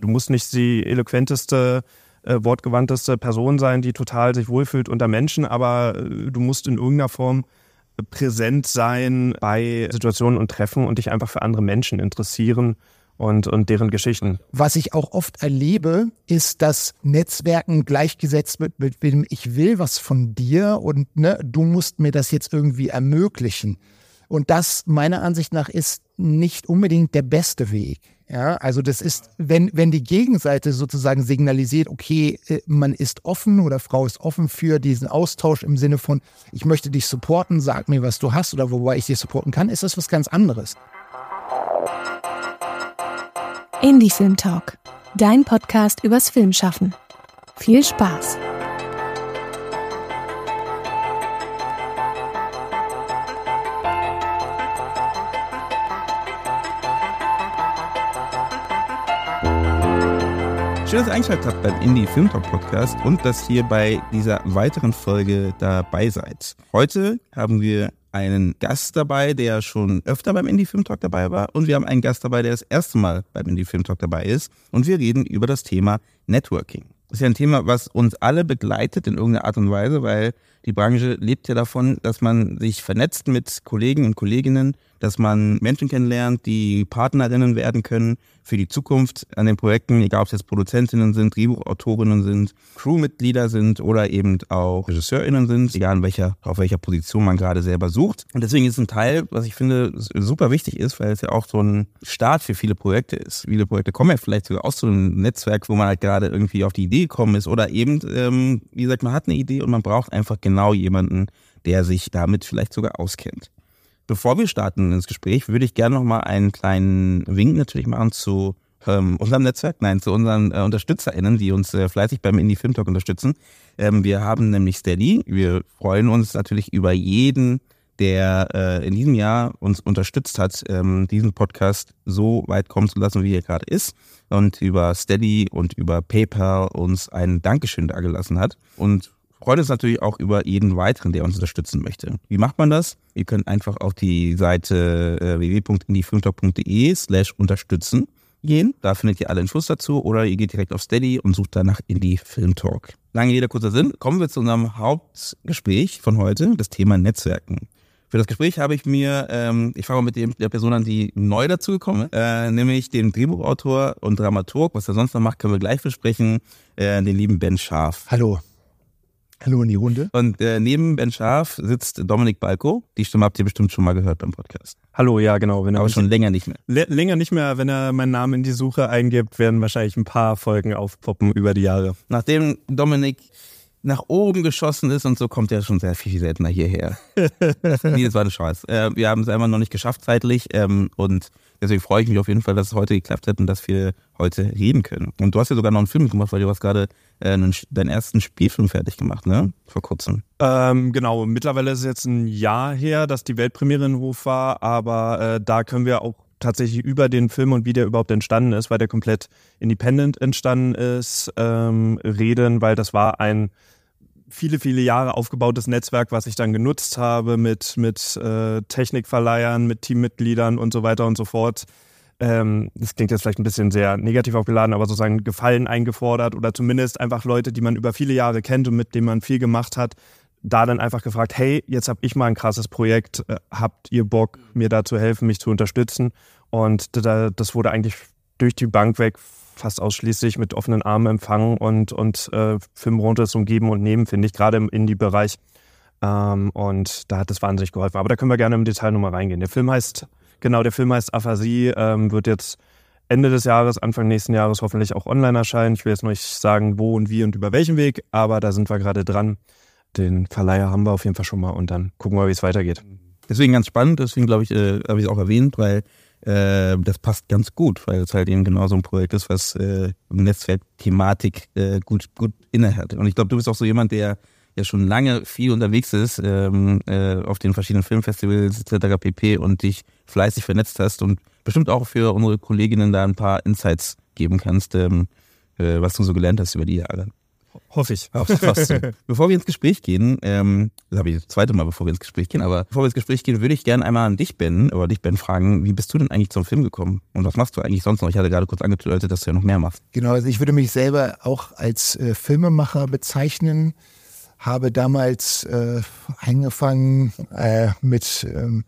Du musst nicht die eloquenteste, äh, wortgewandteste Person sein, die total sich wohlfühlt unter Menschen, aber äh, du musst in irgendeiner Form präsent sein bei Situationen und Treffen und dich einfach für andere Menschen interessieren und, und deren Geschichten. Was ich auch oft erlebe, ist, dass Netzwerken gleichgesetzt wird mit dem ich will was von dir und ne, du musst mir das jetzt irgendwie ermöglichen. Und das meiner Ansicht nach ist nicht unbedingt der beste Weg. Ja, also das ist, wenn, wenn die Gegenseite sozusagen signalisiert, okay, äh, man ist offen oder Frau ist offen für diesen Austausch im Sinne von, ich möchte dich supporten, sag mir, was du hast oder wobei ich dich supporten kann, ist das was ganz anderes. Indie Film Talk, dein Podcast übers Filmschaffen. Viel Spaß! Schön, dass ihr eingeschaltet habt beim Indie Film Talk Podcast und dass ihr bei dieser weiteren Folge dabei seid. Heute haben wir einen Gast dabei, der schon öfter beim Indie Film Talk dabei war und wir haben einen Gast dabei, der das erste Mal beim Indie Film Talk dabei ist und wir reden über das Thema Networking. Das ist ja ein Thema, was uns alle begleitet in irgendeiner Art und Weise, weil die Branche lebt ja davon, dass man sich vernetzt mit Kollegen und Kolleginnen, dass man Menschen kennenlernt, die Partnerinnen werden können für die Zukunft an den Projekten, egal ob es jetzt Produzentinnen sind, Drehbuchautorinnen sind, Crewmitglieder sind oder eben auch RegisseurInnen sind, egal in welcher, auf welcher Position man gerade selber sucht. Und deswegen ist ein Teil, was ich finde, super wichtig ist, weil es ja auch so ein Start für viele Projekte ist. Viele Projekte kommen ja vielleicht sogar aus so einem Netzwerk, wo man halt gerade irgendwie auf die Idee gekommen ist oder eben, ähm, wie gesagt, man hat eine Idee und man braucht einfach genau jemanden, der sich damit vielleicht sogar auskennt. Bevor wir starten ins Gespräch, würde ich gerne noch mal einen kleinen Wink natürlich machen zu ähm, unserem Netzwerk, nein, zu unseren äh, UnterstützerInnen, die uns äh, fleißig beim Indie Film Talk unterstützen. Ähm, wir haben nämlich Steady. Wir freuen uns natürlich über jeden, der äh, in diesem Jahr uns unterstützt hat, ähm, diesen Podcast so weit kommen zu lassen, wie er gerade ist. Und über Steady und über PayPal uns ein Dankeschön dagelassen hat. Und freut uns natürlich auch über jeden weiteren, der uns unterstützen möchte. Wie macht man das? Ihr könnt einfach auf die Seite äh, www.indiefilmtalk.de slash unterstützen gehen. Da findet ihr alle Infos dazu oder ihr geht direkt auf Steady und sucht danach Indie Film Talk. Lange Rede, kurzer Sinn. Kommen wir zu unserem Hauptgespräch von heute, das Thema Netzwerken. Für das Gespräch habe ich mir, ähm, ich fange mal mit dem, der Person an, die neu dazugekommen ist, äh, nämlich den Drehbuchautor und Dramaturg. Was er sonst noch macht, können wir gleich besprechen, äh, den lieben Ben Scharf. Hallo. Hallo in die Runde. Und äh, neben Ben Scharf sitzt Dominik Balko. Die Stimme habt ihr bestimmt schon mal gehört beim Podcast. Hallo, ja, genau. Wenn er Aber schon länger nicht mehr. Länger nicht mehr. Wenn er meinen Namen in die Suche eingibt, werden wahrscheinlich ein paar Folgen aufpoppen über die Jahre. Nachdem Dominik nach oben geschossen ist und so kommt er schon sehr viel seltener hierher. nee, das war eine Chance. Äh, wir haben es einfach noch nicht geschafft zeitlich ähm, und deswegen freue ich mich auf jeden Fall, dass es heute geklappt hat und dass wir heute reden können. Und du hast ja sogar noch einen Film gemacht, weil du hast gerade äh, deinen ersten Spielfilm fertig gemacht, ne? Vor kurzem. Ähm, genau, mittlerweile ist es jetzt ein Jahr her, dass die Weltpremiere in Hof war, aber äh, da können wir auch tatsächlich über den Film und wie der überhaupt entstanden ist, weil der komplett independent entstanden ist, ähm, reden, weil das war ein viele, viele Jahre aufgebautes Netzwerk, was ich dann genutzt habe mit, mit äh, Technikverleihern, mit Teammitgliedern und so weiter und so fort. Ähm, das klingt jetzt vielleicht ein bisschen sehr negativ aufgeladen, aber sozusagen Gefallen eingefordert oder zumindest einfach Leute, die man über viele Jahre kennt und mit denen man viel gemacht hat, da dann einfach gefragt, hey, jetzt habe ich mal ein krasses Projekt, äh, habt ihr Bock, mir da zu helfen, mich zu unterstützen? Und da, das wurde eigentlich durch die Bank weg fast ausschließlich mit offenen Armen empfangen und, und äh, Filmrundes und Geben und Nehmen, finde ich, gerade im Indie-Bereich. Ähm, und da hat es wahnsinnig geholfen. Aber da können wir gerne im Detail nochmal reingehen. Der Film heißt, genau, der Film heißt Aphasie, ähm, wird jetzt Ende des Jahres, Anfang nächsten Jahres hoffentlich auch online erscheinen. Ich will jetzt nicht sagen, wo und wie und über welchen Weg, aber da sind wir gerade dran den Verleiher haben wir auf jeden Fall schon mal und dann gucken wir, wie es weitergeht. Deswegen ganz spannend, deswegen glaube ich, äh, habe ich es auch erwähnt, weil äh, das passt ganz gut, weil es halt eben genau so ein Projekt ist, was äh, Netzwerkthematik äh, gut, gut innehat. Und ich glaube, du bist auch so jemand, der ja schon lange viel unterwegs ist ähm, äh, auf den verschiedenen Filmfestivals etc. pp. und dich fleißig vernetzt hast und bestimmt auch für unsere Kolleginnen da ein paar Insights geben kannst, ähm, äh, was du so gelernt hast über die Jahre. Hoffe ich. bevor wir ins Gespräch gehen, ähm, das habe ich das zweite Mal, bevor wir ins Gespräch gehen, aber bevor wir ins Gespräch gehen, würde ich gerne einmal an dich, Ben, oder dich, Ben, fragen, wie bist du denn eigentlich zum Film gekommen? Und was machst du eigentlich sonst noch? Ich hatte gerade kurz angedeutet, dass du ja noch mehr machst. Genau, also ich würde mich selber auch als äh, Filmemacher bezeichnen. Habe damals äh, angefangen äh, mit ähm,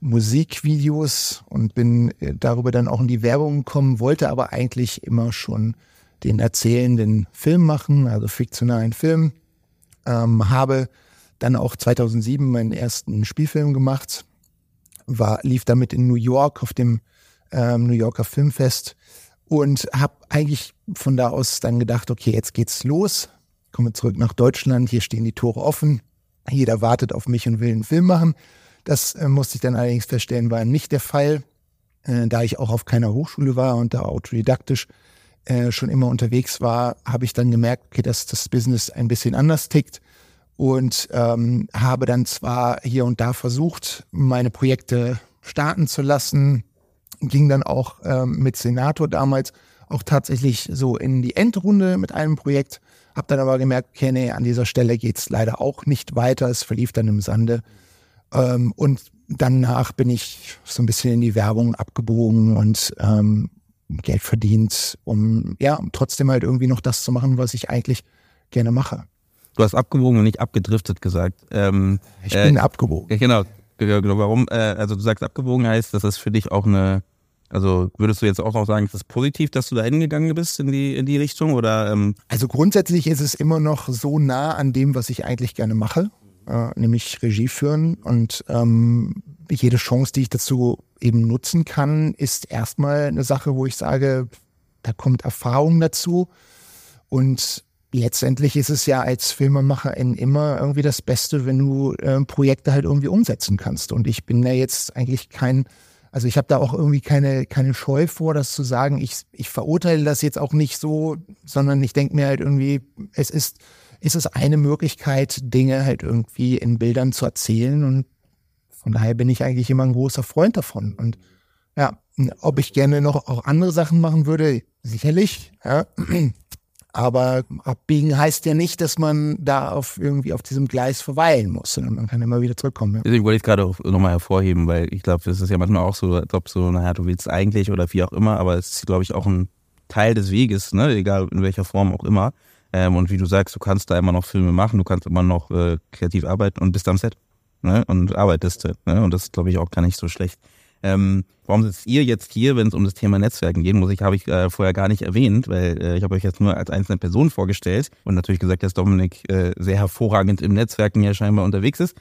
Musikvideos und bin äh, darüber dann auch in die Werbung gekommen, wollte aber eigentlich immer schon den erzählenden Film machen, also fiktionalen Film. Ähm, habe dann auch 2007 meinen ersten Spielfilm gemacht, war, lief damit in New York auf dem ähm, New Yorker Filmfest und habe eigentlich von da aus dann gedacht, okay, jetzt geht's los, komme zurück nach Deutschland, hier stehen die Tore offen, jeder wartet auf mich und will einen Film machen. Das äh, musste ich dann allerdings feststellen, war nicht der Fall, äh, da ich auch auf keiner Hochschule war und da autodidaktisch äh, schon immer unterwegs war, habe ich dann gemerkt, okay, dass das Business ein bisschen anders tickt. Und ähm, habe dann zwar hier und da versucht, meine Projekte starten zu lassen, ging dann auch ähm, mit Senator damals auch tatsächlich so in die Endrunde mit einem Projekt, habe dann aber gemerkt, okay, nee, an dieser Stelle geht's leider auch nicht weiter, es verlief dann im Sande ähm, und danach bin ich so ein bisschen in die Werbung abgebogen und ähm, Geld verdient, um ja trotzdem halt irgendwie noch das zu machen, was ich eigentlich gerne mache. Du hast abgewogen und nicht abgedriftet gesagt. Ähm, ich bin äh, abgewogen. Genau, genau. Warum? Äh, also du sagst abgewogen heißt, dass das für dich auch eine, also würdest du jetzt auch noch sagen, ist es positiv, dass du da hingegangen bist in die in die Richtung oder? Ähm? Also grundsätzlich ist es immer noch so nah an dem, was ich eigentlich gerne mache, äh, nämlich Regie führen und ähm, jede Chance, die ich dazu eben nutzen kann, ist erstmal eine Sache, wo ich sage, da kommt Erfahrung dazu. Und letztendlich ist es ja als Filmemacherin immer irgendwie das Beste, wenn du äh, Projekte halt irgendwie umsetzen kannst. Und ich bin ja jetzt eigentlich kein, also ich habe da auch irgendwie keine, keine Scheu vor, das zu sagen. Ich, ich verurteile das jetzt auch nicht so, sondern ich denke mir halt irgendwie, es ist, ist es eine Möglichkeit, Dinge halt irgendwie in Bildern zu erzählen und von daher bin ich eigentlich immer ein großer Freund davon. Und ja, ob ich gerne noch auch andere Sachen machen würde, sicherlich. Ja. Aber abbiegen heißt ja nicht, dass man da auf irgendwie auf diesem Gleis verweilen muss, sondern man kann immer wieder zurückkommen. Ja. Deswegen wollte ich gerade nochmal hervorheben, weil ich glaube, das ist ja manchmal auch so, als ob so, naja, du willst eigentlich oder wie auch immer, aber es ist, glaube ich, auch ein Teil des Weges, ne, egal in welcher Form auch immer. Ähm, und wie du sagst, du kannst da immer noch Filme machen, du kannst immer noch äh, kreativ arbeiten und bist am Set ne? und arbeitest. Ne? Und das ist, glaube ich, auch gar nicht so schlecht. Ähm, warum sitzt ihr jetzt hier, wenn es um das Thema Netzwerken geht? Muss ich, habe ich äh, vorher gar nicht erwähnt, weil äh, ich habe euch jetzt nur als einzelne Person vorgestellt und natürlich gesagt, dass Dominik äh, sehr hervorragend im Netzwerken ja scheinbar unterwegs ist.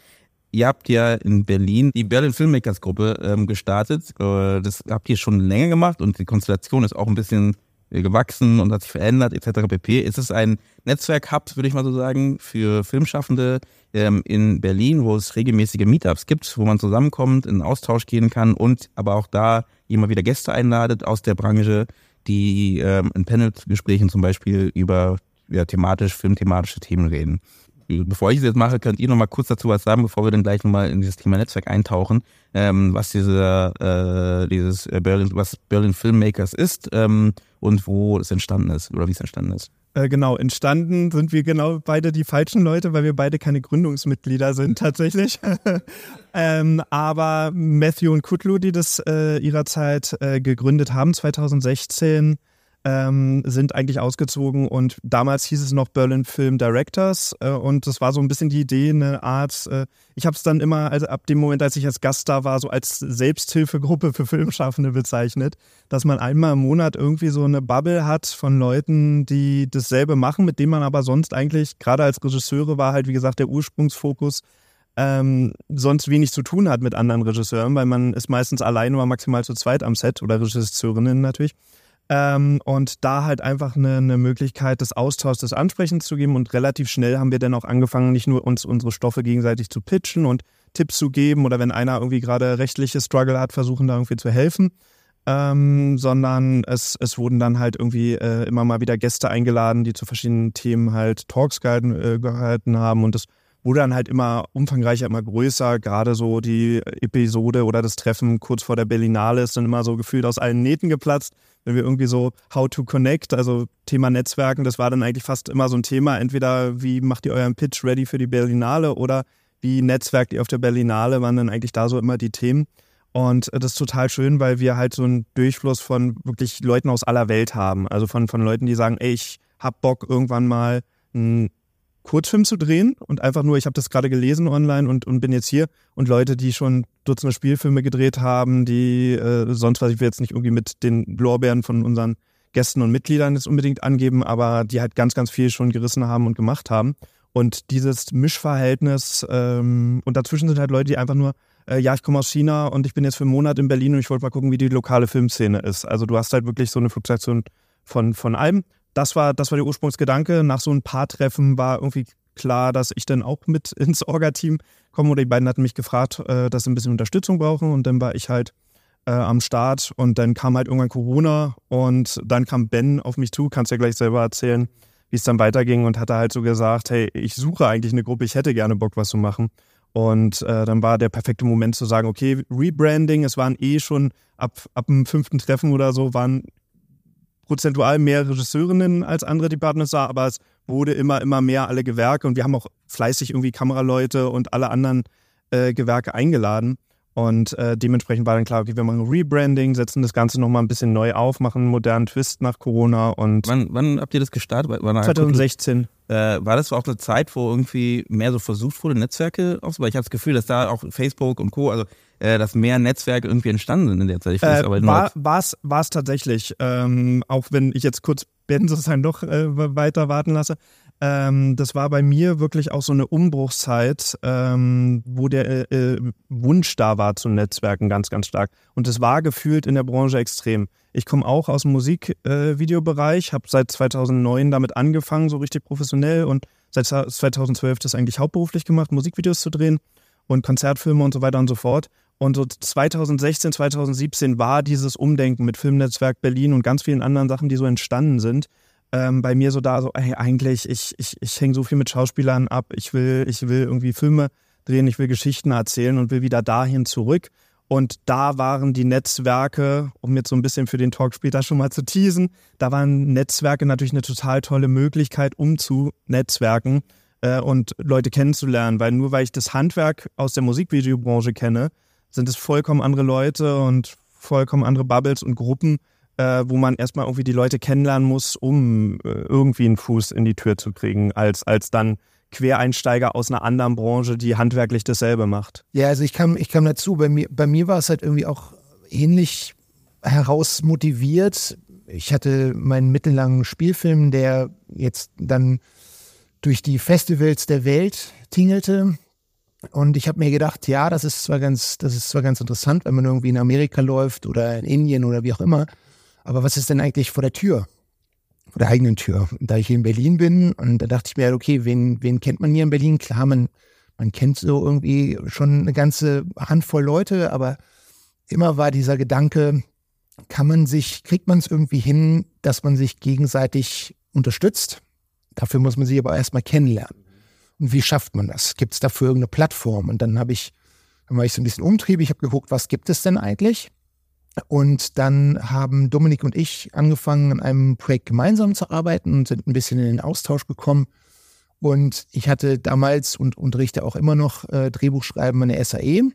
Ihr habt ja in Berlin die Berlin Filmmakers Gruppe ähm, gestartet. Äh, das habt ihr schon länger gemacht und die Konstellation ist auch ein bisschen gewachsen und hat sich verändert etc. pp. Ist es ein Netzwerk-Hub, würde ich mal so sagen, für Filmschaffende ähm, in Berlin, wo es regelmäßige Meetups gibt, wo man zusammenkommt, in Austausch gehen kann und aber auch da immer wieder Gäste einladet aus der Branche, die ähm, in Panel-Gesprächen zum Beispiel über ja, thematisch, filmthematische Themen reden bevor ich es jetzt mache, könnt ihr noch mal kurz dazu was sagen, bevor wir dann gleich noch mal in dieses Thema Netzwerk eintauchen, ähm, was diese, äh, dieses äh, Berlin, was Berlin Filmmakers ist ähm, und wo es entstanden ist oder wie es entstanden ist. Äh, genau, entstanden sind wir genau beide die falschen Leute, weil wir beide keine Gründungsmitglieder sind tatsächlich. ähm, aber Matthew und Kutlu, die das äh, ihrerzeit äh, gegründet haben, 2016, ähm, sind eigentlich ausgezogen und damals hieß es noch Berlin Film Directors äh, und das war so ein bisschen die Idee, eine Art, äh, ich habe es dann immer also ab dem Moment, als ich als Gast da war, so als Selbsthilfegruppe für Filmschaffende bezeichnet, dass man einmal im Monat irgendwie so eine Bubble hat von Leuten, die dasselbe machen, mit denen man aber sonst eigentlich, gerade als Regisseure war halt wie gesagt der Ursprungsfokus, ähm, sonst wenig zu tun hat mit anderen Regisseuren, weil man ist meistens allein oder maximal zu zweit am Set oder Regisseurinnen natürlich. Ähm, und da halt einfach eine, eine Möglichkeit des Austauschs, des Ansprechens zu geben. Und relativ schnell haben wir dann auch angefangen, nicht nur uns unsere Stoffe gegenseitig zu pitchen und Tipps zu geben oder wenn einer irgendwie gerade rechtliche Struggle hat, versuchen da irgendwie zu helfen. Ähm, sondern es, es wurden dann halt irgendwie äh, immer mal wieder Gäste eingeladen, die zu verschiedenen Themen halt Talks gehalten, äh, gehalten haben und das wurde dann halt immer umfangreicher, immer größer. Gerade so die Episode oder das Treffen kurz vor der Berlinale ist dann immer so gefühlt aus allen Nähten geplatzt. Wenn wir irgendwie so How to Connect, also Thema Netzwerken, das war dann eigentlich fast immer so ein Thema. Entweder wie macht ihr euren Pitch ready für die Berlinale oder wie netzwerkt ihr auf der Berlinale, waren dann eigentlich da so immer die Themen. Und das ist total schön, weil wir halt so einen Durchfluss von wirklich Leuten aus aller Welt haben. Also von, von Leuten, die sagen, ey, ich hab Bock irgendwann mal einen Kurzfilm zu drehen und einfach nur, ich habe das gerade gelesen online und, und bin jetzt hier und Leute, die schon Dutzende Spielfilme gedreht haben, die äh, sonst was ich will jetzt nicht irgendwie mit den Blorbeeren von unseren Gästen und Mitgliedern jetzt unbedingt angeben, aber die halt ganz, ganz viel schon gerissen haben und gemacht haben. Und dieses Mischverhältnis ähm, und dazwischen sind halt Leute, die einfach nur, äh, ja, ich komme aus China und ich bin jetzt für einen Monat in Berlin und ich wollte mal gucken, wie die lokale Filmszene ist. Also du hast halt wirklich so eine Fluktuation von, von allem das war, das war der Ursprungsgedanke. Nach so ein paar Treffen war irgendwie klar, dass ich dann auch mit ins Orga-Team komme. Oder die beiden hatten mich gefragt, äh, dass sie ein bisschen Unterstützung brauchen. Und dann war ich halt äh, am Start. Und dann kam halt irgendwann Corona. Und dann kam Ben auf mich zu. Kannst ja gleich selber erzählen, wie es dann weiterging. Und hatte halt so gesagt, hey, ich suche eigentlich eine Gruppe. Ich hätte gerne Bock, was zu machen. Und äh, dann war der perfekte Moment zu sagen, okay, Rebranding, es waren eh schon ab, ab dem fünften Treffen oder so, waren prozentual mehr Regisseurinnen als andere Departments da, aber es wurde immer, immer mehr alle Gewerke und wir haben auch fleißig irgendwie Kameraleute und alle anderen äh, Gewerke eingeladen. Und äh, dementsprechend war dann klar, okay, wir machen Rebranding, setzen das Ganze nochmal ein bisschen neu auf, machen einen modernen Twist nach Corona und. Wann, wann habt ihr das gestartet? Wann 2016. Äh, war das auch eine Zeit, wo irgendwie mehr so versucht wurde, Netzwerke aufzubauen? Ich habe das Gefühl, dass da auch Facebook und Co., also äh, dass mehr Netzwerke irgendwie entstanden sind in der Zeit. Ich äh, aber war es war es tatsächlich, ähm, auch wenn ich jetzt kurz Ben sozusagen doch äh, weiter warten lasse. Ähm, das war bei mir wirklich auch so eine Umbruchszeit, ähm, wo der äh, äh Wunsch da war zu Netzwerken ganz, ganz stark. Und es war gefühlt in der Branche extrem. Ich komme auch aus dem Musikvideobereich, äh, habe seit 2009 damit angefangen, so richtig professionell und seit 2012 das eigentlich hauptberuflich gemacht, Musikvideos zu drehen und Konzertfilme und so weiter und so fort. Und so 2016, 2017 war dieses Umdenken mit Filmnetzwerk Berlin und ganz vielen anderen Sachen, die so entstanden sind, ähm, bei mir so da, so, ey, eigentlich, ich, ich, ich hänge so viel mit Schauspielern ab, ich will, ich will irgendwie Filme drehen, ich will Geschichten erzählen und will wieder dahin zurück. Und da waren die Netzwerke, um jetzt so ein bisschen für den Talk später schon mal zu teasen, da waren Netzwerke natürlich eine total tolle Möglichkeit, um zu Netzwerken äh, und Leute kennenzulernen, weil nur weil ich das Handwerk aus der Musikvideobranche kenne, sind es vollkommen andere Leute und vollkommen andere Bubbles und Gruppen, äh, wo man erstmal irgendwie die Leute kennenlernen muss, um äh, irgendwie einen Fuß in die Tür zu kriegen, als, als dann Quereinsteiger aus einer anderen Branche, die handwerklich dasselbe macht. Ja, also ich kam, ich kam dazu, bei mir, bei mir war es halt irgendwie auch ähnlich herausmotiviert. Ich hatte meinen mittellangen Spielfilm, der jetzt dann durch die Festivals der Welt tingelte. Und ich habe mir gedacht, ja, das ist zwar ganz, das ist zwar ganz interessant, wenn man irgendwie in Amerika läuft oder in Indien oder wie auch immer. Aber was ist denn eigentlich vor der Tür? Vor der eigenen Tür. Da ich hier in Berlin bin und da dachte ich mir, okay, wen, wen kennt man hier in Berlin? Klar, man, man kennt so irgendwie schon eine ganze Handvoll Leute, aber immer war dieser Gedanke, kann man sich, kriegt man es irgendwie hin, dass man sich gegenseitig unterstützt? Dafür muss man sich aber erstmal kennenlernen. Und wie schafft man das? Gibt es dafür irgendeine Plattform? Und dann habe ich, dann war ich so ein bisschen umtriebig, ich habe geguckt, was gibt es denn eigentlich? Und dann haben Dominik und ich angefangen, an einem Projekt gemeinsam zu arbeiten und sind ein bisschen in den Austausch gekommen. Und ich hatte damals und unterrichte auch immer noch äh, Drehbuchschreiben an der SAE,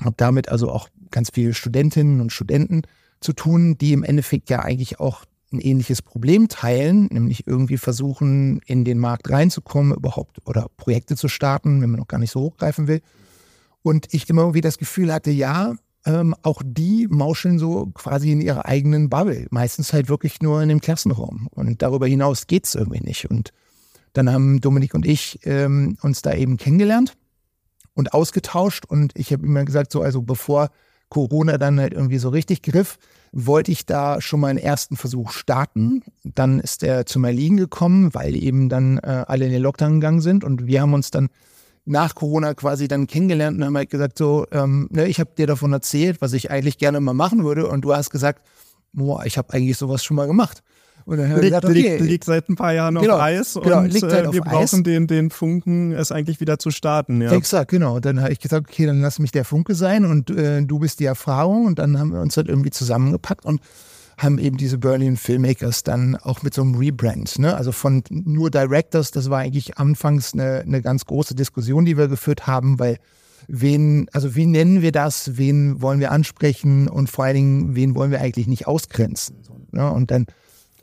habe damit also auch ganz viele Studentinnen und Studenten zu tun, die im Endeffekt ja eigentlich auch ein ähnliches Problem teilen, nämlich irgendwie versuchen, in den Markt reinzukommen, überhaupt oder Projekte zu starten, wenn man noch gar nicht so hochgreifen will. Und ich immer irgendwie das Gefühl hatte, ja, ähm, auch die mauscheln so quasi in ihrer eigenen Bubble. Meistens halt wirklich nur in dem Klassenraum. Und darüber hinaus geht's irgendwie nicht. Und dann haben Dominik und ich ähm, uns da eben kennengelernt und ausgetauscht. Und ich habe immer gesagt, so, also bevor Corona dann halt irgendwie so richtig griff, wollte ich da schon mal einen ersten Versuch starten. Dann ist er zu mir liegen gekommen, weil eben dann äh, alle in den Lockdown gegangen sind und wir haben uns dann nach Corona quasi dann kennengelernt und haben halt gesagt so, ähm, ne, ich habe dir davon erzählt, was ich eigentlich gerne mal machen würde und du hast gesagt, boah, ich habe eigentlich sowas schon mal gemacht. Und dann haben wir liegt, gesagt, okay, liegt, liegt seit ein paar Jahren Genau, auf Eis genau, und liegt halt äh, wir brauchen Eis. den, den Funken, es eigentlich wieder zu starten. Ja. Exakt, genau. Und dann habe ich gesagt, okay, dann lass mich der Funke sein und äh, du bist die Erfahrung. Und dann haben wir uns halt irgendwie zusammengepackt und haben eben diese Berlin Filmmakers dann auch mit so einem Rebrand, ne? Also von nur Directors, das war eigentlich anfangs eine, eine ganz große Diskussion, die wir geführt haben, weil wen, also wie nennen wir das, wen wollen wir ansprechen und vor allen Dingen, wen wollen wir eigentlich nicht ausgrenzen. Ne? Und dann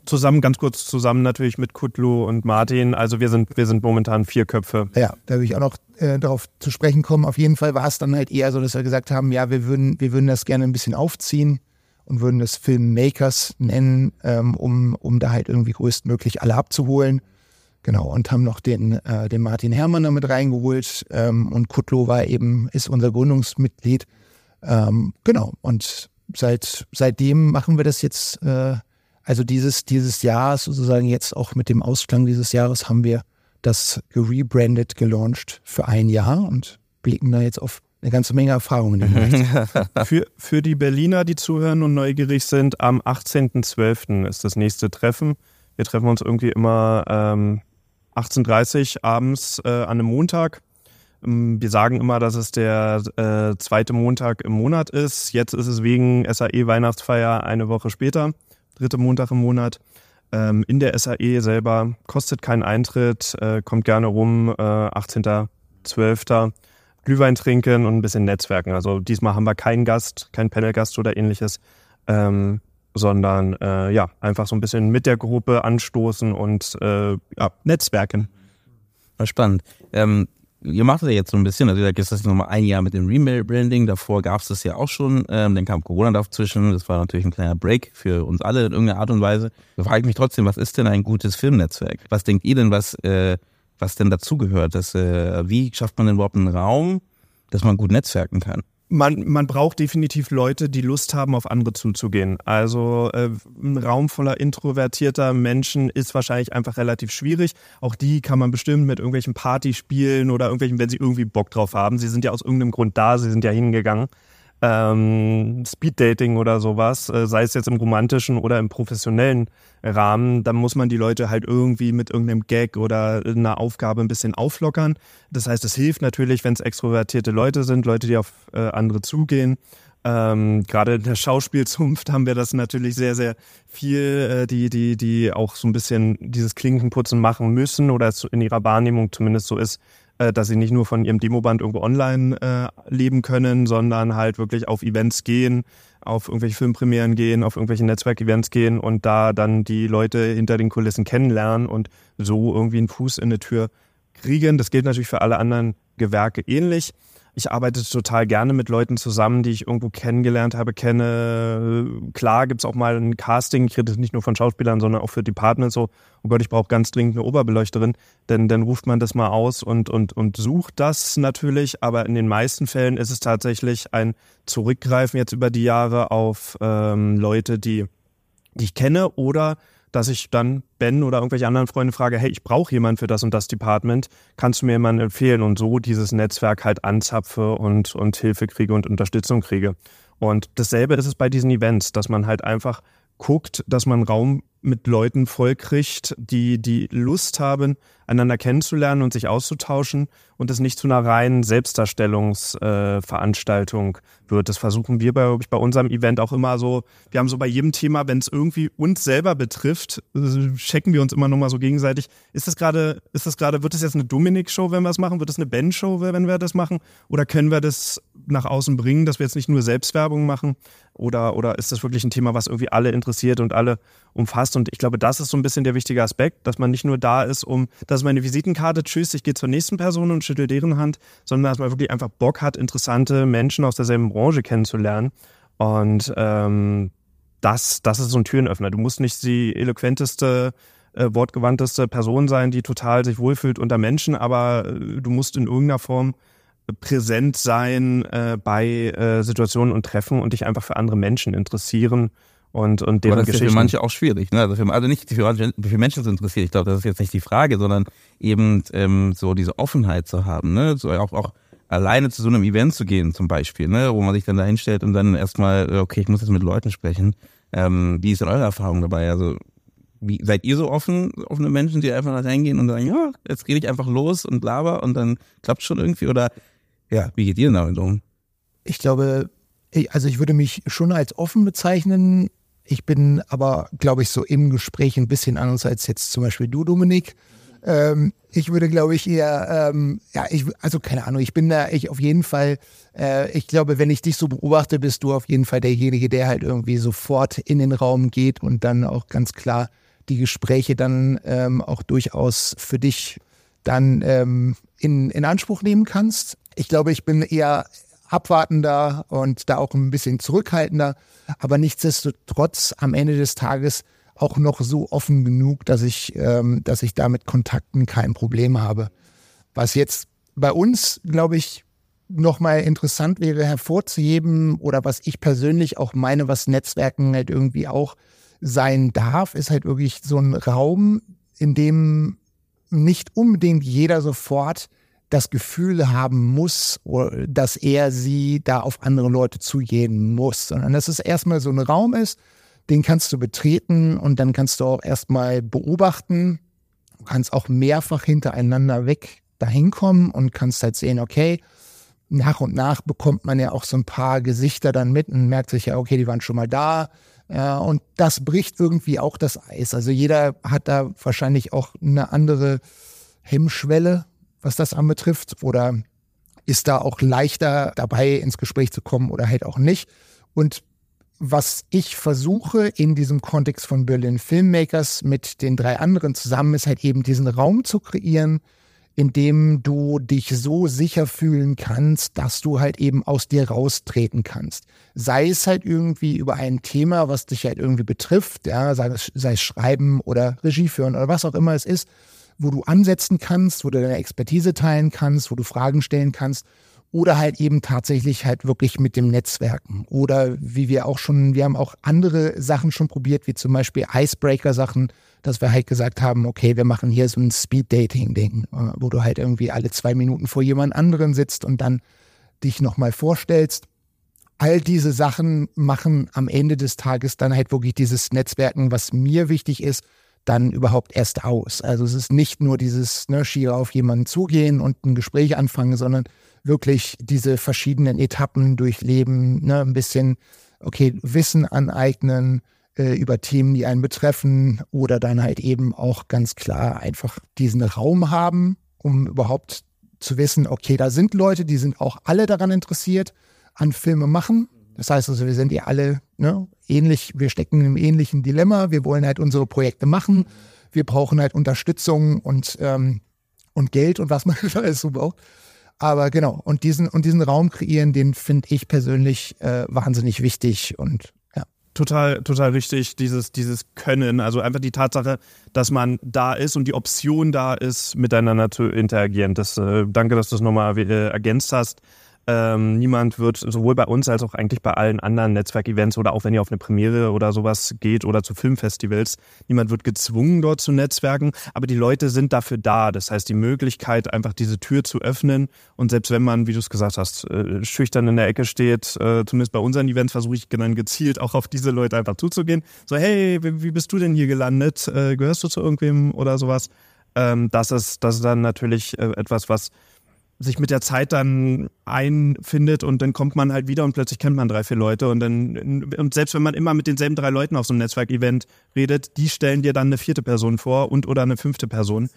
Zusammen, ganz kurz zusammen natürlich mit Kutlu und Martin. Also wir sind, wir sind momentan vier Köpfe. Ja, da will ich auch noch äh, darauf zu sprechen kommen. Auf jeden Fall war es dann halt eher so, dass wir gesagt haben, ja, wir würden, wir würden das gerne ein bisschen aufziehen und würden das Filmmakers nennen, ähm, um, um da halt irgendwie größtmöglich alle abzuholen. Genau, und haben noch den, äh, den Martin Herrmann damit reingeholt ähm, und Kutlo war eben, ist unser Gründungsmitglied. Ähm, genau, und seit, seitdem machen wir das jetzt, äh, also dieses, dieses Jahr, sozusagen jetzt auch mit dem Ausklang dieses Jahres haben wir das gerebrandet, gelauncht für ein Jahr und blicken da jetzt auf eine ganze Menge Erfahrungen in den Bereich. Für, für die Berliner, die zuhören und neugierig sind, am 18.12. ist das nächste Treffen. Wir treffen uns irgendwie immer ähm, 18.30 Uhr abends äh, an einem Montag. Ähm, Wir sagen immer, dass es der äh, zweite Montag im Monat ist. Jetzt ist es wegen SAE Weihnachtsfeier eine Woche später, dritte Montag im Monat. Ähm, in der SAE selber kostet keinen Eintritt, äh, kommt gerne rum, äh, 18.12. Glühwein trinken und ein bisschen netzwerken. Also diesmal haben wir keinen Gast, keinen Panelgast oder ähnliches, ähm, sondern äh, ja, einfach so ein bisschen mit der Gruppe anstoßen und äh, ja, netzwerken. War spannend. Ähm, ihr macht das ja jetzt so ein bisschen, also jetzt ist das nochmal ein Jahr mit dem Rebranding, davor gab es das ja auch schon, ähm, dann kam Corona dazwischen, das war natürlich ein kleiner Break für uns alle in irgendeiner Art und Weise. Da frage ich mich trotzdem, was ist denn ein gutes Filmnetzwerk? Was denkt ihr denn, was, äh, was denn dazugehört? Äh, wie schafft man denn überhaupt einen Raum, dass man gut netzwerken kann? Man, man braucht definitiv Leute, die Lust haben, auf andere zuzugehen. Also äh, ein Raum voller introvertierter Menschen ist wahrscheinlich einfach relativ schwierig. Auch die kann man bestimmt mit irgendwelchen Partyspielen oder irgendwelchen, wenn sie irgendwie Bock drauf haben. Sie sind ja aus irgendeinem Grund da, sie sind ja hingegangen. Ähm, Speeddating oder sowas, äh, sei es jetzt im romantischen oder im professionellen Rahmen, dann muss man die Leute halt irgendwie mit irgendeinem Gag oder einer Aufgabe ein bisschen auflockern. Das heißt, es hilft natürlich, wenn es extrovertierte Leute sind, Leute, die auf äh, andere zugehen. Ähm, Gerade in der Schauspielzunft haben wir das natürlich sehr, sehr viel, äh, die, die, die auch so ein bisschen dieses Klinkenputzen machen müssen oder es in ihrer Wahrnehmung zumindest so ist, dass sie nicht nur von ihrem Demoband irgendwo online äh, leben können, sondern halt wirklich auf Events gehen, auf irgendwelche Filmpremieren gehen, auf irgendwelche Netzwerkevents gehen und da dann die Leute hinter den Kulissen kennenlernen und so irgendwie einen Fuß in eine Tür kriegen. Das gilt natürlich für alle anderen Gewerke ähnlich. Ich arbeite total gerne mit Leuten zusammen, die ich irgendwo kennengelernt habe, kenne. Klar gibt's auch mal ein Casting, ich rede nicht nur von Schauspielern, sondern auch für Departments so, oh Gott, ich brauche ganz dringend eine Oberbeleuchterin, denn dann ruft man das mal aus und, und, und sucht das natürlich, aber in den meisten Fällen ist es tatsächlich ein Zurückgreifen jetzt über die Jahre auf ähm, Leute, die, die ich kenne oder dass ich dann Ben oder irgendwelche anderen Freunde frage, hey, ich brauche jemanden für das und das Department, kannst du mir jemanden empfehlen und so dieses Netzwerk halt anzapfe und, und Hilfe kriege und Unterstützung kriege. Und dasselbe ist es bei diesen Events, dass man halt einfach guckt, dass man Raum mit Leuten vollkriegt, die die Lust haben, einander kennenzulernen und sich auszutauschen und es nicht zu einer reinen Selbstdarstellungsveranstaltung äh, wird. Das versuchen wir bei, bei unserem Event auch immer so. Wir haben so bei jedem Thema, wenn es irgendwie uns selber betrifft, checken wir uns immer nochmal so gegenseitig. Ist das gerade, ist das gerade, wird das jetzt eine Dominik-Show, wenn wir es machen? Wird das eine Ben-Show, wenn wir das machen? Oder können wir das nach außen bringen, dass wir jetzt nicht nur Selbstwerbung machen? Oder, oder ist das wirklich ein Thema, was irgendwie alle interessiert und alle umfasst? Und ich glaube, das ist so ein bisschen der wichtige Aspekt, dass man nicht nur da ist, um, das ist meine Visitenkarte, tschüss, ich gehe zur nächsten Person und schüttel deren Hand, sondern dass man wirklich einfach Bock hat, interessante Menschen aus derselben Branche kennenzulernen. Und ähm, das, das ist so ein Türenöffner. Du musst nicht die eloquenteste, äh, wortgewandteste Person sein, die total sich wohlfühlt unter Menschen, aber äh, du musst in irgendeiner Form präsent sein äh, bei äh, Situationen und Treffen und dich einfach für andere Menschen interessieren und, und deren Aber das ist für manche auch schwierig. Ne? Also, für, also nicht für, manche- für Menschen zu interessieren. Ich glaube, das ist jetzt nicht die Frage, sondern eben ähm, so diese Offenheit zu haben. Ne? So auch, auch alleine zu so einem Event zu gehen zum Beispiel, ne? wo man sich dann da hinstellt und dann erstmal, äh, okay, ich muss jetzt mit Leuten sprechen. Ähm, wie ist denn eure Erfahrung dabei? Also wie seid ihr so offen, offene Menschen, die einfach da reingehen und sagen, ja, jetzt rede ich einfach los und laber und dann klappt schon irgendwie? Oder ja, wie geht ihr denn damit um? Ich glaube, also ich würde mich schon als offen bezeichnen. Ich bin aber, glaube ich, so im Gespräch ein bisschen anders als jetzt zum Beispiel du, Dominik. Ähm, ich würde, glaube ich, eher, ähm, ja, ich, also keine Ahnung, ich bin da, ich auf jeden Fall, äh, ich glaube, wenn ich dich so beobachte, bist du auf jeden Fall derjenige, der halt irgendwie sofort in den Raum geht und dann auch ganz klar die Gespräche dann ähm, auch durchaus für dich dann ähm, in, in Anspruch nehmen kannst. Ich glaube, ich bin eher abwartender und da auch ein bisschen zurückhaltender, aber nichtsdestotrotz am Ende des Tages auch noch so offen genug, dass ich, ähm, dass ich da mit Kontakten kein Problem habe. Was jetzt bei uns, glaube ich, nochmal interessant wäre hervorzuheben oder was ich persönlich auch meine, was Netzwerken halt irgendwie auch sein darf, ist halt wirklich so ein Raum, in dem nicht unbedingt jeder sofort das Gefühl haben muss, dass er sie da auf andere Leute zugehen muss, sondern dass es erstmal so ein Raum ist, den kannst du betreten und dann kannst du auch erstmal beobachten. Du kannst auch mehrfach hintereinander weg dahin kommen und kannst halt sehen, okay, nach und nach bekommt man ja auch so ein paar Gesichter dann mit und merkt sich ja, okay, die waren schon mal da. Ja, und das bricht irgendwie auch das Eis. Also jeder hat da wahrscheinlich auch eine andere Hemmschwelle, was das anbetrifft, oder ist da auch leichter dabei ins Gespräch zu kommen oder halt auch nicht. Und was ich versuche in diesem Kontext von Berlin Filmmakers mit den drei anderen zusammen ist halt eben diesen Raum zu kreieren, in dem du dich so sicher fühlen kannst, dass du halt eben aus dir raustreten kannst. Sei es halt irgendwie über ein Thema, was dich halt irgendwie betrifft, ja, sei es, sei es Schreiben oder Regie führen oder was auch immer es ist, wo du ansetzen kannst, wo du deine Expertise teilen kannst, wo du Fragen stellen kannst oder halt eben tatsächlich halt wirklich mit dem Netzwerken. Oder wie wir auch schon, wir haben auch andere Sachen schon probiert, wie zum Beispiel Icebreaker-Sachen, dass wir halt gesagt haben, okay, wir machen hier so ein Speed-Dating-Ding, äh, wo du halt irgendwie alle zwei Minuten vor jemand anderen sitzt und dann dich nochmal vorstellst. All diese Sachen machen am Ende des Tages dann halt wirklich dieses Netzwerken, was mir wichtig ist, dann überhaupt erst aus. Also es ist nicht nur dieses ne, schier auf jemanden zugehen und ein Gespräch anfangen, sondern wirklich diese verschiedenen Etappen durchleben, ne, ein bisschen, okay, Wissen aneignen äh, über Themen, die einen betreffen oder dann halt eben auch ganz klar einfach diesen Raum haben, um überhaupt zu wissen, okay, da sind Leute, die sind auch alle daran interessiert, an Filme machen. Das heißt also, wir sind ja alle ne, ähnlich, wir stecken einem ähnlichen Dilemma, wir wollen halt unsere Projekte machen, wir brauchen halt Unterstützung und, ähm, und Geld und was man alles so braucht. Aber genau, und diesen, und diesen Raum kreieren, den finde ich persönlich äh, wahnsinnig wichtig und. Total, total richtig, dieses, dieses Können, also einfach die Tatsache, dass man da ist und die Option da ist, miteinander zu interagieren. Das, äh, danke, dass du das nochmal äh, ergänzt hast. Ähm, niemand wird sowohl bei uns als auch eigentlich bei allen anderen Netzwerkevents oder auch wenn ihr auf eine Premiere oder sowas geht oder zu Filmfestivals, niemand wird gezwungen, dort zu netzwerken, aber die Leute sind dafür da. Das heißt, die Möglichkeit, einfach diese Tür zu öffnen und selbst wenn man, wie du es gesagt hast, äh, schüchtern in der Ecke steht, äh, zumindest bei unseren Events versuche ich dann gezielt auch auf diese Leute einfach zuzugehen. So, hey, wie bist du denn hier gelandet? Äh, gehörst du zu irgendwem oder sowas? Ähm, das ist, das ist dann natürlich etwas, was sich mit der Zeit dann einfindet und dann kommt man halt wieder und plötzlich kennt man drei, vier Leute und dann, und selbst wenn man immer mit denselben drei Leuten auf so einem Netzwerkevent redet, die stellen dir dann eine vierte Person vor und oder eine fünfte Person.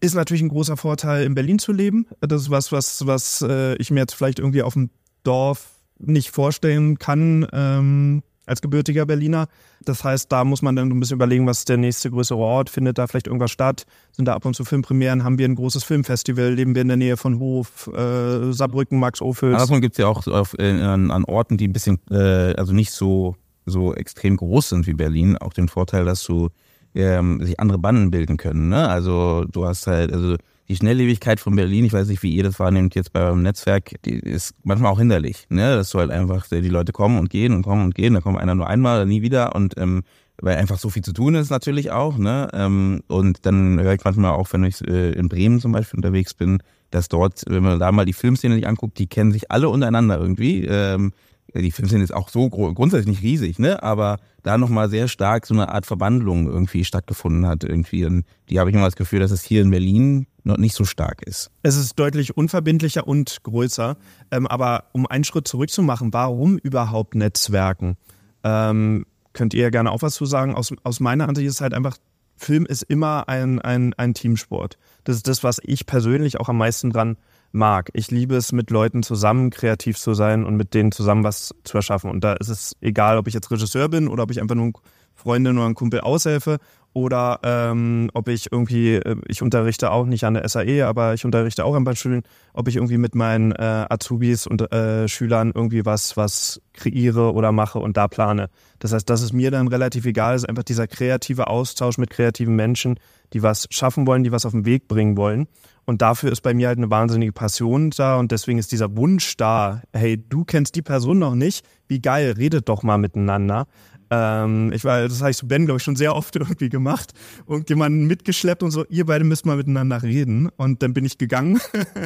Ist natürlich ein großer Vorteil, in Berlin zu leben. Das ist was, was, was äh, ich mir jetzt vielleicht irgendwie auf dem Dorf nicht vorstellen kann. Ähm, als gebürtiger Berliner. Das heißt, da muss man dann ein bisschen überlegen, was ist der nächste größere Ort, findet da vielleicht irgendwas statt, sind da ab und zu Filmpremieren, haben wir ein großes Filmfestival, leben wir in der Nähe von Hof, äh, Saarbrücken, Max Ophüls. Davon gibt es ja auch auf, äh, an, Orten, die ein bisschen, äh, also nicht so, so extrem groß sind wie Berlin, auch den Vorteil, dass du ähm, sich andere Banden bilden können. Ne? Also du hast halt, also die Schnelllebigkeit von Berlin, ich weiß nicht, wie ihr das wahrnehmt jetzt beim Netzwerk, die ist manchmal auch hinderlich, ne? Dass du halt einfach, die Leute kommen und gehen und kommen und gehen, da kommt einer nur einmal, nie wieder und ähm, weil einfach so viel zu tun ist natürlich auch, ne? Ähm, und dann höre ich manchmal auch, wenn ich äh, in Bremen zum Beispiel unterwegs bin, dass dort, wenn man da mal die Filmszene sich anguckt, die kennen sich alle untereinander irgendwie. Ähm, die Filmszene ist auch so grundsätzlich nicht riesig, ne? Aber da nochmal sehr stark so eine Art Verbandlung irgendwie stattgefunden hat irgendwie. Und die habe ich immer das Gefühl, dass es hier in Berlin noch nicht so stark ist. Es ist deutlich unverbindlicher und größer. Ähm, aber um einen Schritt zurückzumachen, warum überhaupt Netzwerken? Ähm, könnt ihr gerne auch was zu sagen? Aus, aus meiner Ansicht ist halt einfach, Film ist immer ein, ein, ein Teamsport. Das ist das, was ich persönlich auch am meisten dran mag. Ich liebe es, mit Leuten zusammen kreativ zu sein und mit denen zusammen was zu erschaffen. Und da ist es egal, ob ich jetzt Regisseur bin oder ob ich einfach nur Freundin oder einen Kumpel aushelfe oder ähm, ob ich irgendwie, äh, ich unterrichte auch nicht an der SAE, aber ich unterrichte auch an Beispielen, ob ich irgendwie mit meinen äh, Azubis und äh, Schülern irgendwie was, was kreiere oder mache und da plane. Das heißt, das ist mir dann relativ egal, ist einfach dieser kreative Austausch mit kreativen Menschen, die was schaffen wollen, die was auf den Weg bringen wollen. Und dafür ist bei mir halt eine wahnsinnige Passion da und deswegen ist dieser Wunsch da, hey, du kennst die Person noch nicht, wie geil, redet doch mal miteinander. Ähm, ich war, das habe ich zu Ben, glaube ich, schon sehr oft irgendwie gemacht und jemanden mitgeschleppt und so, ihr beide müsst mal miteinander reden. Und dann bin ich gegangen.